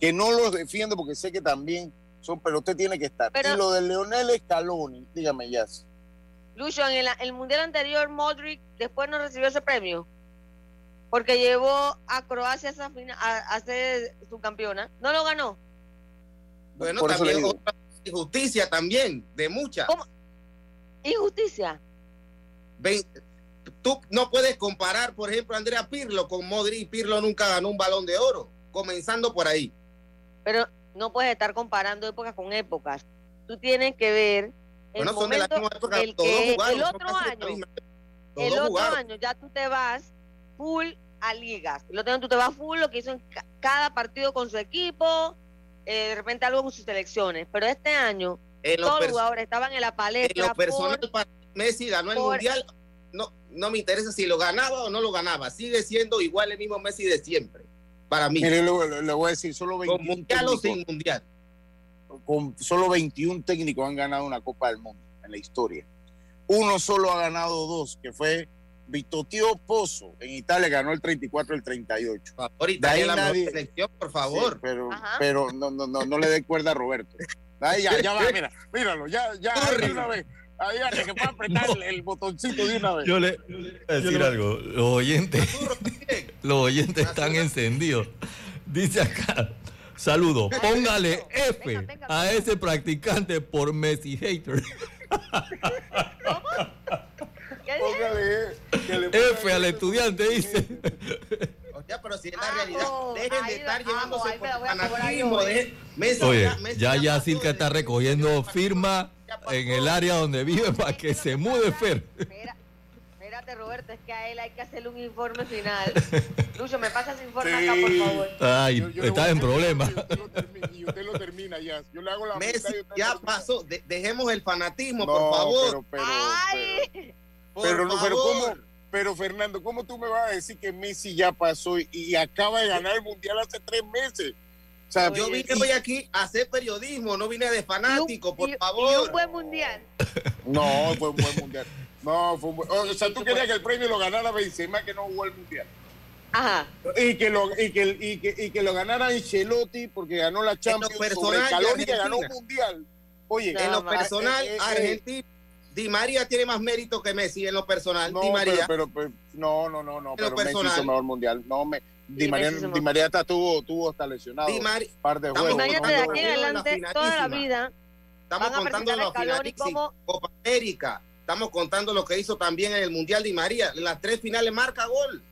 que no los defiendo porque sé que también son, pero usted tiene que estar. y lo de Leonel Scaloni, dígame ya. Lucho, en el, el Mundial anterior, Modric después no recibió ese premio porque llevó a Croacia a, a, ser su campeona. No lo ganó. Bueno, también otra injusticia también, de mucha. ¿Cómo? Injusticia. tú no puedes comparar, por ejemplo, a Andrea Pirlo con Modric. Pirlo nunca ganó un balón de oro, comenzando por ahí. Pero no puedes estar comparando épocas con épocas. Tú tienes que ver el bueno, son de la misma época, el, todos jugaron, el otro año. El otro año ya tú te vas full a ligas. Lo tengo, tú te vas full lo que hizo en cada partido con su equipo, eh, de repente algo con sus selecciones. Pero este año, todos los jugadores estaban en la palestra. En lo personal, Messi ganó el mundial. No, no me interesa si lo ganaba o no lo ganaba. Sigue siendo igual el mismo Messi de siempre. Para mí. le, voy a decir, solo 21 con mundial o sin mundial. Con solo 21 técnicos han ganado una Copa del Mundo en la historia. Uno solo ha ganado dos, que fue Tío Pozo en Italia ganó el 34 el 38. Ahorita la selección, por favor. pero pero no, no, no, no le dé cuerda a Roberto. Ahí ya, ya va, mira, míralo, ya, ya, de una vez. Ahí ya, que pueda apretar el, botoncito de una vez. Yo le, voy a decir algo. Los oyentes, los oyentes están encendidos. Dice acá, saludo, póngale F a ese practicante por Messi hater. Póngale F al estudiante, dice. Ya, pero si es la realidad, dejen de estar llevándose por fanatismo. Oye, ya ya Silka está recogiendo firma en el área donde vive para que se mude Fer. Roberto, es que a él hay que hacerle un informe final. Lucho, me pasas informe acá, por favor. Ay, estás en problemas. Y usted lo termina ya. Yo le hago la Messi, ya pasó. dejemos el fanatismo, por favor. Pero, pero, pero, pero, ¿cómo? Pero Fernando, ¿cómo tú me vas a decir que Messi ya pasó y, acaba de ganar el mundial hace tres meses? O sea, yo vine hoy aquí a hacer periodismo, no vine de fanático, por favor. Y un buen mundial. No, fue un buen mundial. No, fue un buen, o sea, tú querías que el premio lo ganara Benzema que no jugó el mundial. Ajá. Y que lo y que, y que, y que lo ganara Ancelotti porque ganó la Champions personal sobre que ganó un mundial. Oye, en lo personal, eh, eh, eh, Argentina Di María tiene más mérito que Messi en lo personal. No, Di María. Pero, pero, no, no, no, no. pero Messi hizo mejor mundial. No, me, Di, María, Di María está, tuvo, tuvo hasta lesionado. Di María. Par de juegos. Di María de aquí en adelante toda la vida. Estamos contando los finales como... Copa América. Estamos contando lo que hizo también en el Mundial Di María. En las tres finales marca gol.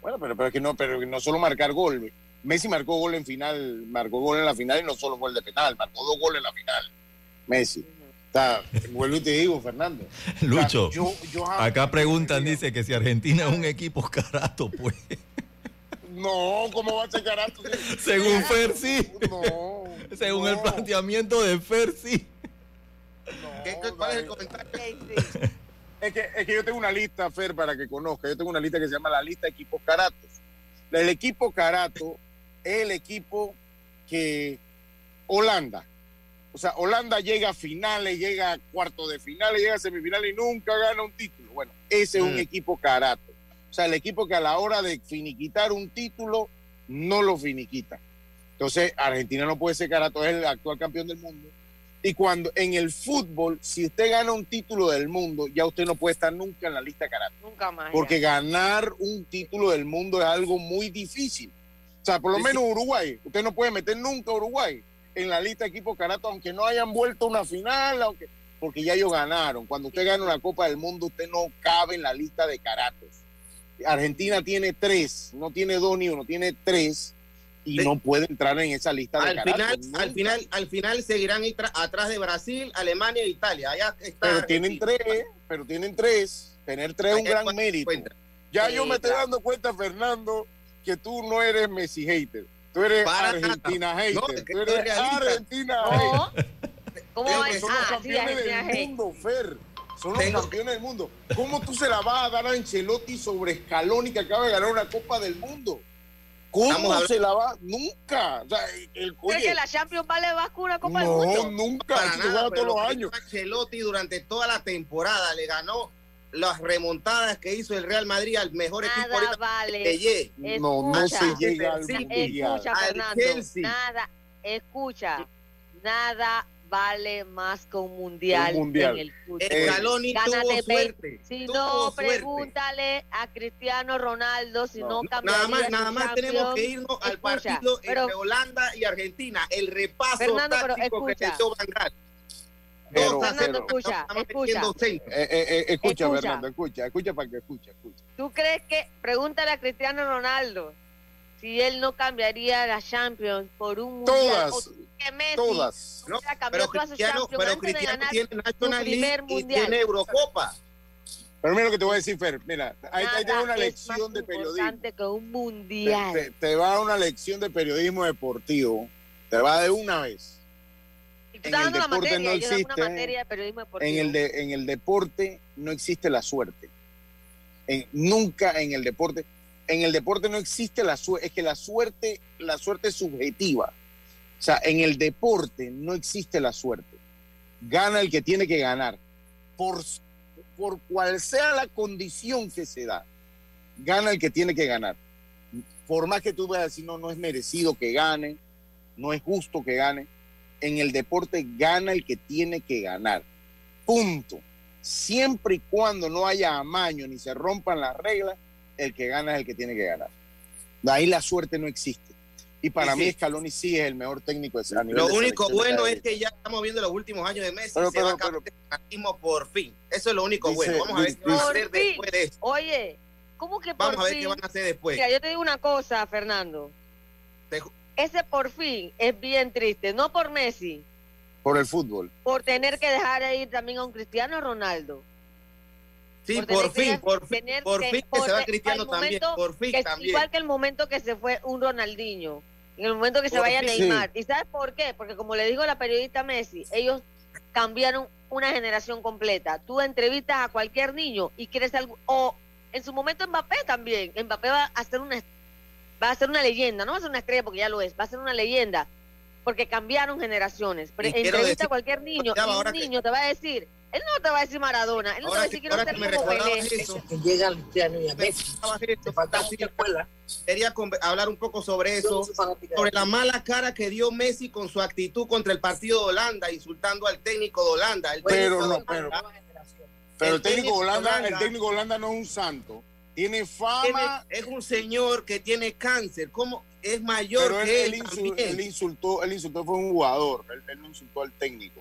Bueno, pero, pero es que no, pero no solo marcar gol. Messi marcó gol en final, marcó gol en la final y no solo gol de penal, marcó dos goles en la final. Messi vuelvo y te digo, Fernando. Lucho, acá preguntan, dice que si Argentina es un equipo carato, pues. No, ¿cómo va a ser carato? Según Fer, sí. No. Según el planteamiento de Fer, sí. ¿Cuál es el comentario? Es que, es que yo tengo una lista, Fer, para que conozca. Yo tengo una lista que se llama la lista de equipos caratos. El equipo carato es el equipo que Holanda, o sea, Holanda llega a finales, llega a cuartos de finales, llega a semifinales y nunca gana un título. Bueno, ese es un mm. equipo carato. O sea, el equipo que a la hora de finiquitar un título no lo finiquita. Entonces, Argentina no puede ser carato, es el actual campeón del mundo. Y cuando en el fútbol, si usted gana un título del mundo, ya usted no puede estar nunca en la lista carato. Nunca más. Porque ganar un título del mundo es algo muy difícil. O sea, por lo menos Uruguay, usted no puede meter nunca a Uruguay en la lista de equipo carato, aunque no hayan vuelto a una final, aunque, porque ya ellos ganaron. Cuando usted gana una Copa del Mundo, usted no cabe en la lista de caratos. Argentina tiene tres, no tiene dos ni uno, tiene tres y no puede entrar en esa lista de al final, al final, al final seguirán atrás de Brasil, Alemania e Italia. Allá está pero tienen tres, pero tienen tres. Tener tres es un gran mérito. Ya yo me estoy dando cuenta, Fernando, que tú no eres Messi hater. Tú eres Argentina hater. tú eres Argentina hater. ¿Cómo va Son los campeones del mundo, Fer. Son los campeones del mundo. ¿Cómo tú se la vas a dar a Ancelotti sobre Scaloni que acaba de ganar una Copa del Mundo? ¿Cómo se la va? Nunca. O sea, el, oye, que la Champions vale más que una Copa del Mundo? No, nunca. Para nada, todos los años. Ancelotti durante toda la temporada le ganó las remontadas que hizo el Real Madrid al mejor equipo vale. no, no se llega al Escucha, Fernando, nada, escucha, nada vale más que un mundial, en el fútbol. Scaloni tuvo suerte. Si no, pregúntale a Cristiano Ronaldo si no, no Nada más, nada más tenemos que irnos al partido entre Holanda y Argentina. El repaso Fernando, táctico que hizo Van pero, Fernando, escucha, escucha. Eh, eh, eh, escucha, Fernando, escucha, escucha para que escuche, escucha. ¿Tú crees que, pregúntale a Cristiano Ronaldo, si él no cambiaría la Champions por un todas, mundial? Que Messi todas. No, pero Cristiano, pero Cristiano tiene National League y tiene Eurocopa. Pero mira lo que te voy a decir, Fer. Mira, ahí, te va una lección de periodismo. Que un mundial. Te, te, va a dar una lección de periodismo deportivo. Te va de una vez en el deporte no existe. En el, de, en el deporte no existe la suerte. En, nunca en el deporte. En el deporte no existe la suerte. Es que la suerte, la suerte es subjetiva. O sea, en el deporte no existe la suerte. Gana el que tiene que ganar. Por, por cual sea la condición que se da, gana el que tiene que ganar. Por más que tú veas decir, no, no es merecido que gane, no es justo que gane en el deporte gana el que tiene que ganar. Punto. Siempre y cuando no haya amaño ni se rompan las reglas, el que gana es el que tiene que ganar. De ahí la suerte no existe. Y para mí Scaloni sí es el mejor técnico de Lo único bueno es que ya estamos viendo los últimos años de Messi pero, se va a el por fin. Eso es lo único bueno. Vamos a ver qué van a hacer después de eso. Oye, ¿cómo que por Vamos a ver qué van a hacer después. Mira, yo te digo una cosa, Fernando. Ese por fin es bien triste, no por Messi. Por el fútbol. Por tener que dejar de ir también a un Cristiano Ronaldo. Sí, por, fin, por fin, por fin que se va Cristiano también, por fin también. Igual que el momento que se fue un Ronaldinho, en el momento que se vaya Neymar. ¿Y sabes por qué? Porque como le dijo la periodista Messi, ellos cambiaron una generación completa. Tú entrevistas a cualquier niño y quieres algo, o en su momento Mbappé también, Mbappé va a ser una va a ser una leyenda, no va a ser una estrella porque ya lo es, va a ser una leyenda porque cambiaron generaciones. Pero entrevista a cualquier niño y un niño te va a decir, él no te va a decir Maradona, él no te va a decir que, quiero ser como Pelé. Eso, que llega y a Messi, te falta escuela. Quería hablar un poco sobre eso, sobre la mala cara que dio Messi con su actitud contra el partido de Holanda, insultando al técnico de Holanda. El pero no, pero, pero el, técnico Holanda, el técnico de Holanda no es un santo. Tiene fama. es un señor que tiene cáncer. ¿Cómo? Es mayor que él. Él, insultó, él insultó, fue un jugador. Él, no insultó al técnico.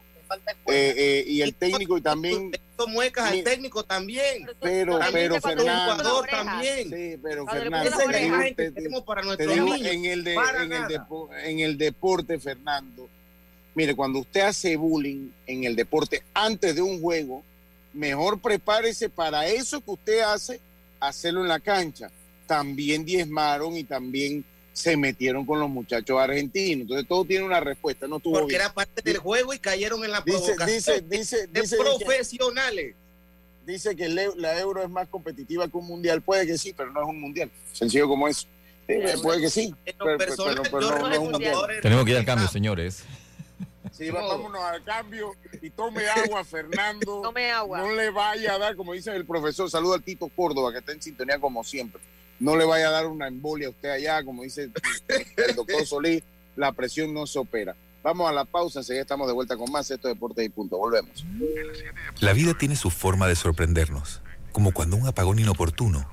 Eh, eh, y el técnico y también muecas al técnico también pero pero Fernando también sí pero Fernando en el de, en el, en el deporte Fernando mire cuando usted hace bullying en el deporte antes de un juego mejor prepárese para eso que usted hace hacerlo en la cancha. También diezmaron y también se metieron con los muchachos argentinos. Entonces todo tiene una respuesta. No tuvo Porque era parte del juego y cayeron en la provocación dice, dice, dice, profesionales. dice que la euro es más competitiva que un mundial. Puede que sí, pero no es un mundial. Sencillo como eso. puede que sí. Tenemos que ir al cambio, señores. Sí, vámonos al cambio y tome agua, Fernando. Tome agua. No le vaya a dar, como dice el profesor, saludo al Tito Córdoba, que está en sintonía como siempre. No le vaya a dar una embolia a usted allá, como dice el doctor Solís, la presión no se opera. Vamos a la pausa, enseguida estamos de vuelta con más Esto Deportes y Punto. Volvemos. La vida tiene su forma de sorprendernos, como cuando un apagón inoportuno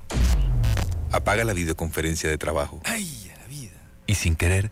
apaga la videoconferencia de trabajo. ¡Ay, la vida! Y sin querer,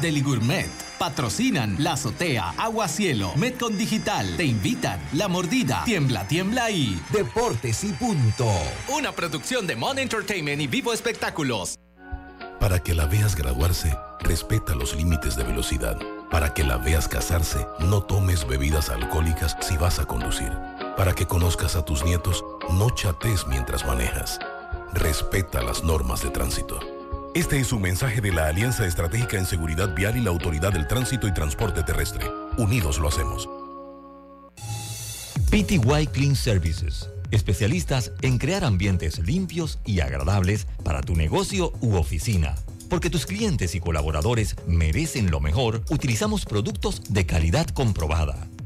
de Gourmet. Patrocinan La Azotea, Agua Cielo, Metcon Digital. Te invitan La Mordida, Tiembla, Tiembla y Deportes y Punto. Una producción de Mon Entertainment y Vivo Espectáculos. Para que la veas graduarse, respeta los límites de velocidad. Para que la veas casarse, no tomes bebidas alcohólicas si vas a conducir. Para que conozcas a tus nietos, no chates mientras manejas. Respeta las normas de tránsito. Este es un mensaje de la Alianza Estratégica en Seguridad Vial y la Autoridad del Tránsito y Transporte Terrestre. Unidos lo hacemos. PTY Clean Services. Especialistas en crear ambientes limpios y agradables para tu negocio u oficina. Porque tus clientes y colaboradores merecen lo mejor, utilizamos productos de calidad comprobada.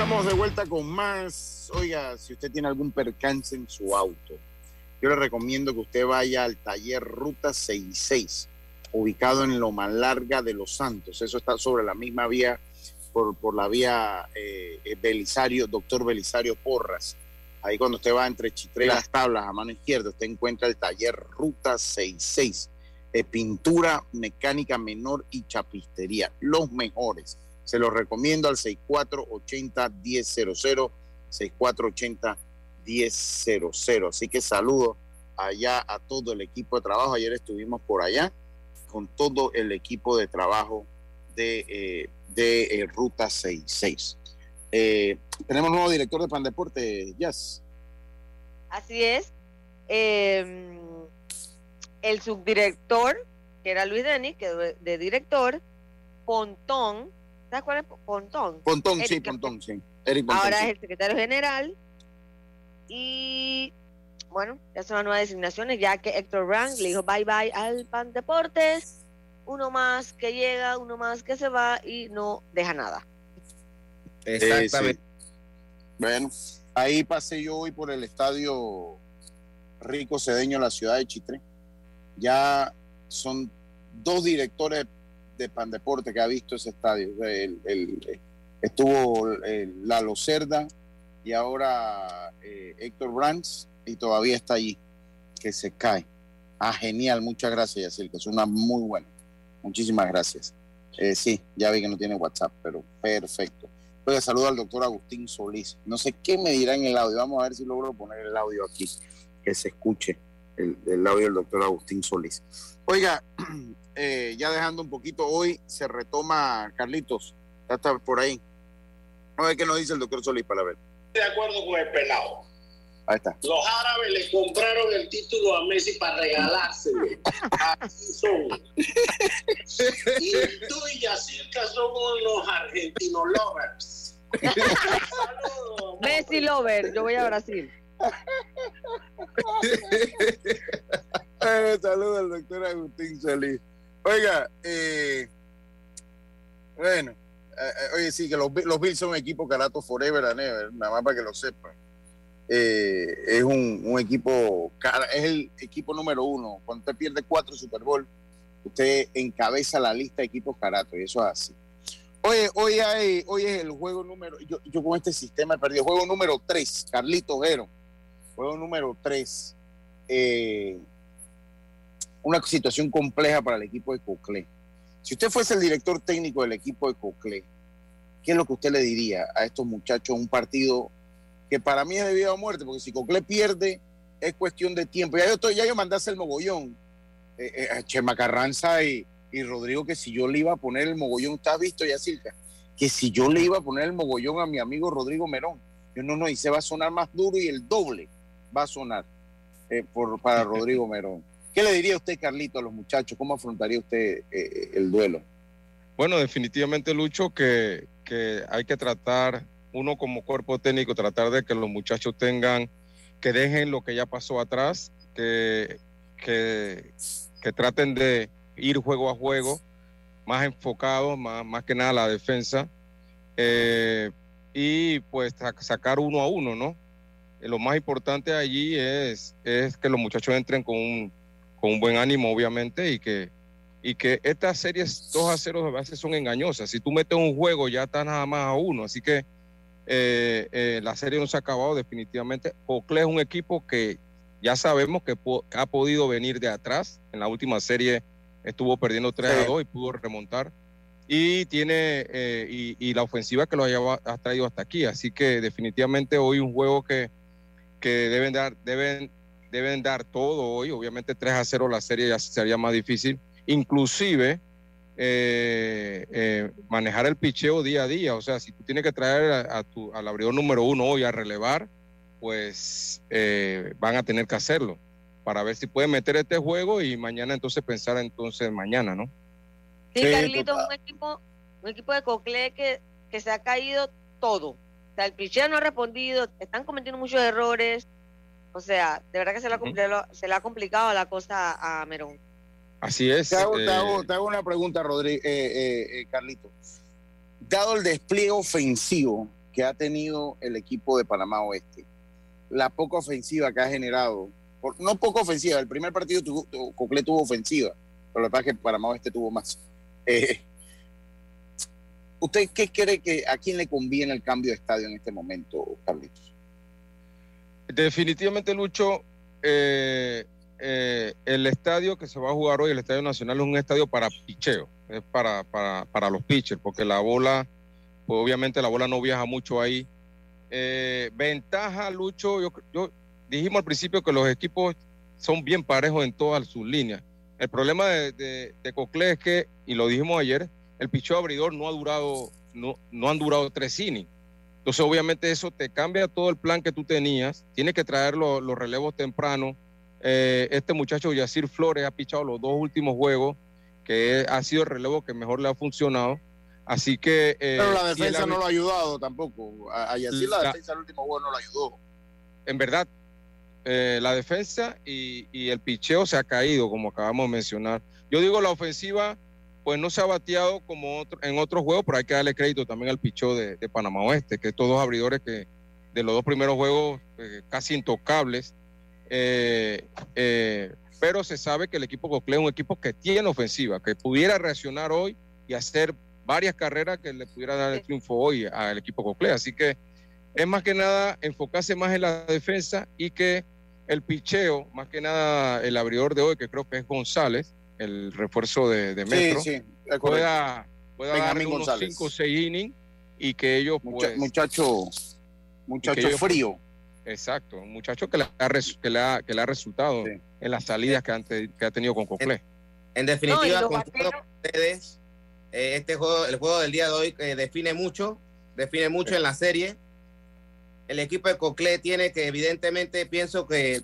Estamos de vuelta con más. Oiga, si usted tiene algún percance en su auto, yo le recomiendo que usted vaya al taller Ruta 66, ubicado en Loma Larga de Los Santos. Eso está sobre la misma vía, por, por la vía eh, eh, Belisario, doctor Belisario Porras. Ahí cuando usted va entre Chitre y las tablas a mano izquierda, usted encuentra el taller Ruta 66, de pintura mecánica menor y chapistería, los mejores se los recomiendo al 6480-1000, 6480-1000. Así que saludo allá a todo el equipo de trabajo. Ayer estuvimos por allá con todo el equipo de trabajo de, eh, de eh, Ruta 66. Eh, tenemos nuevo director de Pandeporte, Jazz. Así es. Em, el subdirector, que era Luis Denis, que de director, Pontón, ¿Sabes cuál es Pontón? Pontón, sí, Pontón, sí. Ahora es el secretario general. Y bueno, ya son las nuevas designaciones, ya que Héctor Brand le dijo bye bye al Pan Deportes. Uno más que llega, uno más que se va y no deja nada. Exactamente. Bueno, ahí pasé yo hoy por el estadio Rico Cedeño, la ciudad de Chitre. Ya son dos directores de Pandeporte que ha visto ese estadio. El, estuvo Lalo Cerda y ahora eh, Héctor Brands y todavía está allí, que se cae. Ah, genial, muchas gracias, Yacil, que es una muy buena. Muchísimas gracias. Eh, sí, ya vi que no tiene WhatsApp, pero perfecto. Voy saludo al doctor Agustín Solís. No sé qué me dirá en el audio. Vamos a ver si logro poner el audio aquí, que se escuche el, el audio del doctor Agustín Solís. Oiga, eh, ya dejando un poquito, hoy se retoma, Carlitos, ya está por ahí. A ver qué nos dice el doctor Solís para ver. De acuerdo con el pelado. Ahí está. Los árabes le compraron el título a Messi para regalárselo. Así son. Y tú y Yacirca somos los argentinos lovers. Saludos. Messi lover, yo voy a Brasil. eh, saludos al doctor Agustín Solís. Oiga, eh, bueno, eh, eh, oye, sí, que los, los, Bills son un equipo carato forever and nada más para que lo sepan. es un, equipo, es el equipo número uno. Cuando usted pierde cuatro Super Bowl, usted encabeza la lista de equipos carato, y eso es así. Oye, hoy, hay, hoy es el juego número, yo, con este sistema he perdido, juego número tres, Carlito Ojero, juego número tres. Eh, una situación compleja para el equipo de Coclé. Si usted fuese el director técnico del equipo de Coclé, ¿qué es lo que usted le diría a estos muchachos un partido que para mí es de vida o muerte? Porque si Coclé pierde, es cuestión de tiempo. Ya yo, estoy, ya yo mandase el mogollón eh, eh, a Chema Carranza y, y, Rodrigo, que si yo le iba a poner el mogollón, ¿está visto ya, Silca? Que si yo le iba a poner el mogollón a mi amigo Rodrigo Merón, yo no, no, y se va a sonar más duro y el doble va a sonar eh, por, para Rodrigo Merón. ¿Qué le diría usted, Carlito, a los muchachos? ¿Cómo afrontaría usted eh, el duelo? Bueno, definitivamente, Lucho, que, que hay que tratar, uno como cuerpo técnico, tratar de que los muchachos tengan, que dejen lo que ya pasó atrás, que, que, que traten de ir juego a juego, más enfocados, más, más que nada la defensa, eh, y pues sacar uno a uno, ¿no? Lo más importante allí es, es que los muchachos entren con un, con un buen ánimo, obviamente, y que, y que estas series 2 a 0 a veces son engañosas. Si tú metes un juego, ya está nada más a uno. Así que eh, eh, la serie no se ha acabado definitivamente. Ocle es un equipo que ya sabemos que ha podido venir de atrás. En la última serie estuvo perdiendo 3 a 2 y pudo remontar. Y tiene eh, y, la ofensiva que lo ha, traído hasta aquí. Así que definitivamente hoy un juego que, que deben dar, deben deben dar todo hoy. Obviamente 3 a 0 la serie ya sería más difícil. Inclusive eh, eh, manejar el picheo día a día. O sea, si tú tienes que traer a, tu, al abridor número uno hoy a relevar, pues eh, van a tener que hacerlo para ver si pueden meter este juego y mañana entonces pensar entonces mañana, ¿no? Sí, Carlitos, un equipo, un equipo de Cocle que, que se ha caído todo. O sea, el picheo no ha respondido, están cometiendo muchos errores. O sea, de verdad que se le ha, se le ha complicado la cosa a Merón. Así es. Te hago, eh, una pregunta, Rodrigo, eh, eh, Carlito. Dado el despliegue ofensivo que ha tenido el equipo de Panamá Oeste, la poca ofensiva que ha generado, no poco ofensiva, el primer partido tuvo, Cocle tuvo ofensiva, pero la verdad es que Panamá Oeste tuvo más. ¿Usted qué cree que a quién le conviene el cambio de estadio en este momento, Carlitos? Definitivamente, Lucho, eh, eh, el estadio que se va a jugar hoy, el Estadio Nacional, es un estadio para picheo, es para, para, los pitchers, porque la bola, pues obviamente la bola no viaja mucho ahí. Eh, ventaja, Lucho, yo, yo dijimos al principio que los equipos son bien parejos en todas sus líneas. El problema de, de, es que, y lo dijimos ayer, el picheo abridor no ha durado, no, no han durado tres innings. Entonces, obviamente, eso te cambia todo el plan que tú tenías. Tienes que traer los relevos tempranos eh, este muchacho Yacir Flores ha pichado los dos últimos juegos, que ha sido el relevo que mejor le ha funcionado. Así que. Eh, Pero la defensa no lo ha ayudado tampoco. A, Yacir la, defensa el último juego no lo ayudó. En verdad, eh, la defensa y, el picheo se ha caído, como acabamos de mencionar. Yo digo, la ofensiva, pues no se ha bateado como en otros juegos, pero hay que darle crédito también al picheo de, Panamá Oeste, que estos dos abridores que de los dos primeros juegos casi intocables eh, eh, pero se sabe que el equipo Cocle es un equipo que tiene ofensiva, que pudiera reaccionar hoy y hacer varias carreras que le pudiera dar el triunfo hoy al equipo Cocle. Así que es más que nada enfocarse más en la defensa y que el picheo, más que nada el abridor de hoy, que creo que es González, el refuerzo de, Metro, pueda, dar unos 5 o 6 innings y que ellos... Pues, muchacho, muchacho frío. Exacto, un muchacho que le ha, que le ha, que le ha resultado en las salidas que, que ha tenido con Coclé. En, definitiva, con ustedes, eh, este juego, el juego del día de hoy eh, define mucho, define mucho en la serie. El equipo de Coclé tiene que, evidentemente, pienso que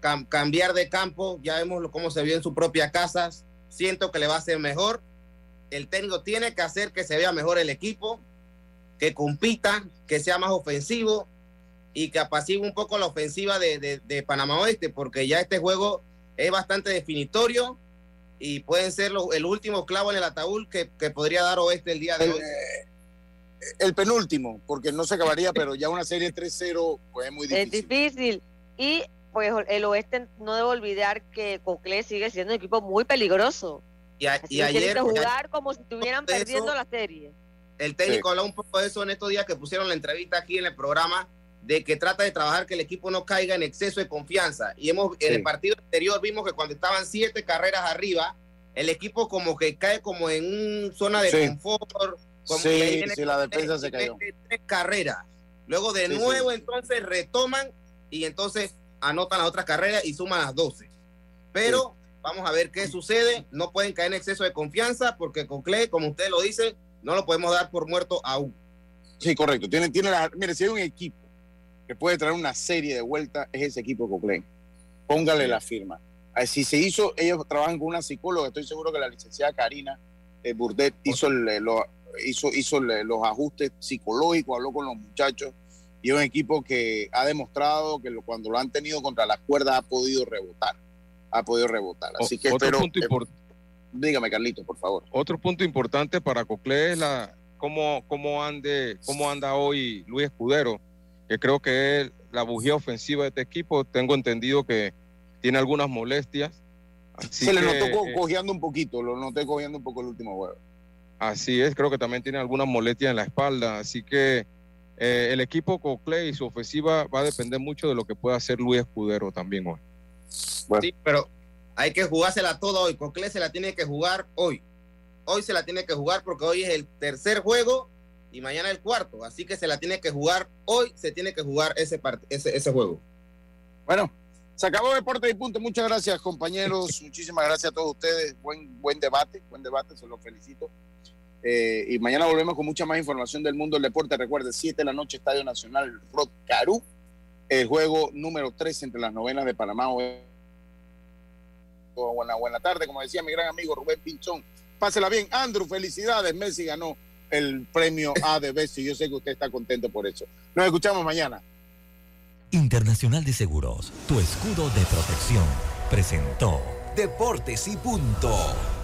cambiar de campo, ya vemos cómo se vio en su propia casa, siento que le va a ser mejor. El técnico tiene que hacer que se vea mejor el equipo, que compita, que sea más ofensivo, y que apacigue un poco la ofensiva de, Panamá Oeste, porque ya este juego es bastante definitorio y pueden ser el último clavo en el ataúd que, podría dar Oeste el día de hoy. Eh, el penúltimo, porque no se acabaría, pero ya una serie 3-0 pues es muy difícil. Es difícil. Y pues el Oeste no debe olvidar que Cocle sigue siendo un equipo muy peligroso. Y, ayer que jugar como si estuvieran perdiendo la serie. El técnico habló un poco de eso en estos días que pusieron la entrevista aquí en el programa de que trata de trabajar que el equipo no caiga en exceso de confianza. Y hemos en el partido anterior vimos que cuando estaban siete carreras arriba, el equipo como que cae como en una zona de confort. Como sí, la defensa se cayó. Tres carreras. Luego de nuevo entonces retoman y entonces anotan las otras carreras y suman las 12. Pero vamos a ver qué sucede. No pueden caer en exceso de confianza porque con Clay, como usted lo dice, no lo podemos dar por muerto aún. Sí, correcto. Tiene, tiene la, mire, si hay un equipo que puede traer una serie de vueltas es ese equipo Coclén. Póngale la firma. Si se hizo, ellos trabajan con una psicóloga, estoy seguro que la licenciada Karina eh, Burdet hizo, hizo, hizo los ajustes psicológicos, habló con los muchachos y es un equipo que ha demostrado que cuando lo han tenido contra las cuerdas ha podido rebotar, ha podido rebotar. Así que otro punto dígame Carlito, por favor. Otro punto importante para Coclé es la cómo, cómo, ande, cómo anda hoy Luis Escudero que creo que es la bujía ofensiva de este equipo. Tengo entendido que tiene algunas molestias. Se le notó eh, cojeando un poquito, lo noté cojeando un poco el último juego. Así es, creo que también tiene algunas molestias en la espalda. Así que eh, el equipo con Clay y su ofensiva va a depender mucho de lo que pueda hacer Luis Escudero también hoy. Sí, pero hay que jugársela todo hoy. Coclé se la tiene que jugar hoy. Hoy se la tiene que jugar porque hoy es el tercer juego y mañana el cuarto. Así que se la tiene que jugar hoy, se tiene que jugar ese, ese, ese juego. Bueno, Se acabó Deporte y Punto. Muchas gracias, compañeros. Muchísimas gracias a todos ustedes. Buen, buen debate, buen debate, se los felicito. Eh, y mañana volvemos con mucha más información del mundo del deporte. Recuerde, 7 de la noche, Estadio Nacional Rod Caru. El juego número 3 entre las novenas de Panamá. Buena, buena tarde, como decía mi gran amigo Rubén Pinchón. Pásela bien. Andrew, felicidades. Messi ganó el premio A de Bessi. Yo sé que usted está contento por eso. Nos escuchamos mañana. Internacional de Seguros, tu escudo de protección, presentó Deportes y punto.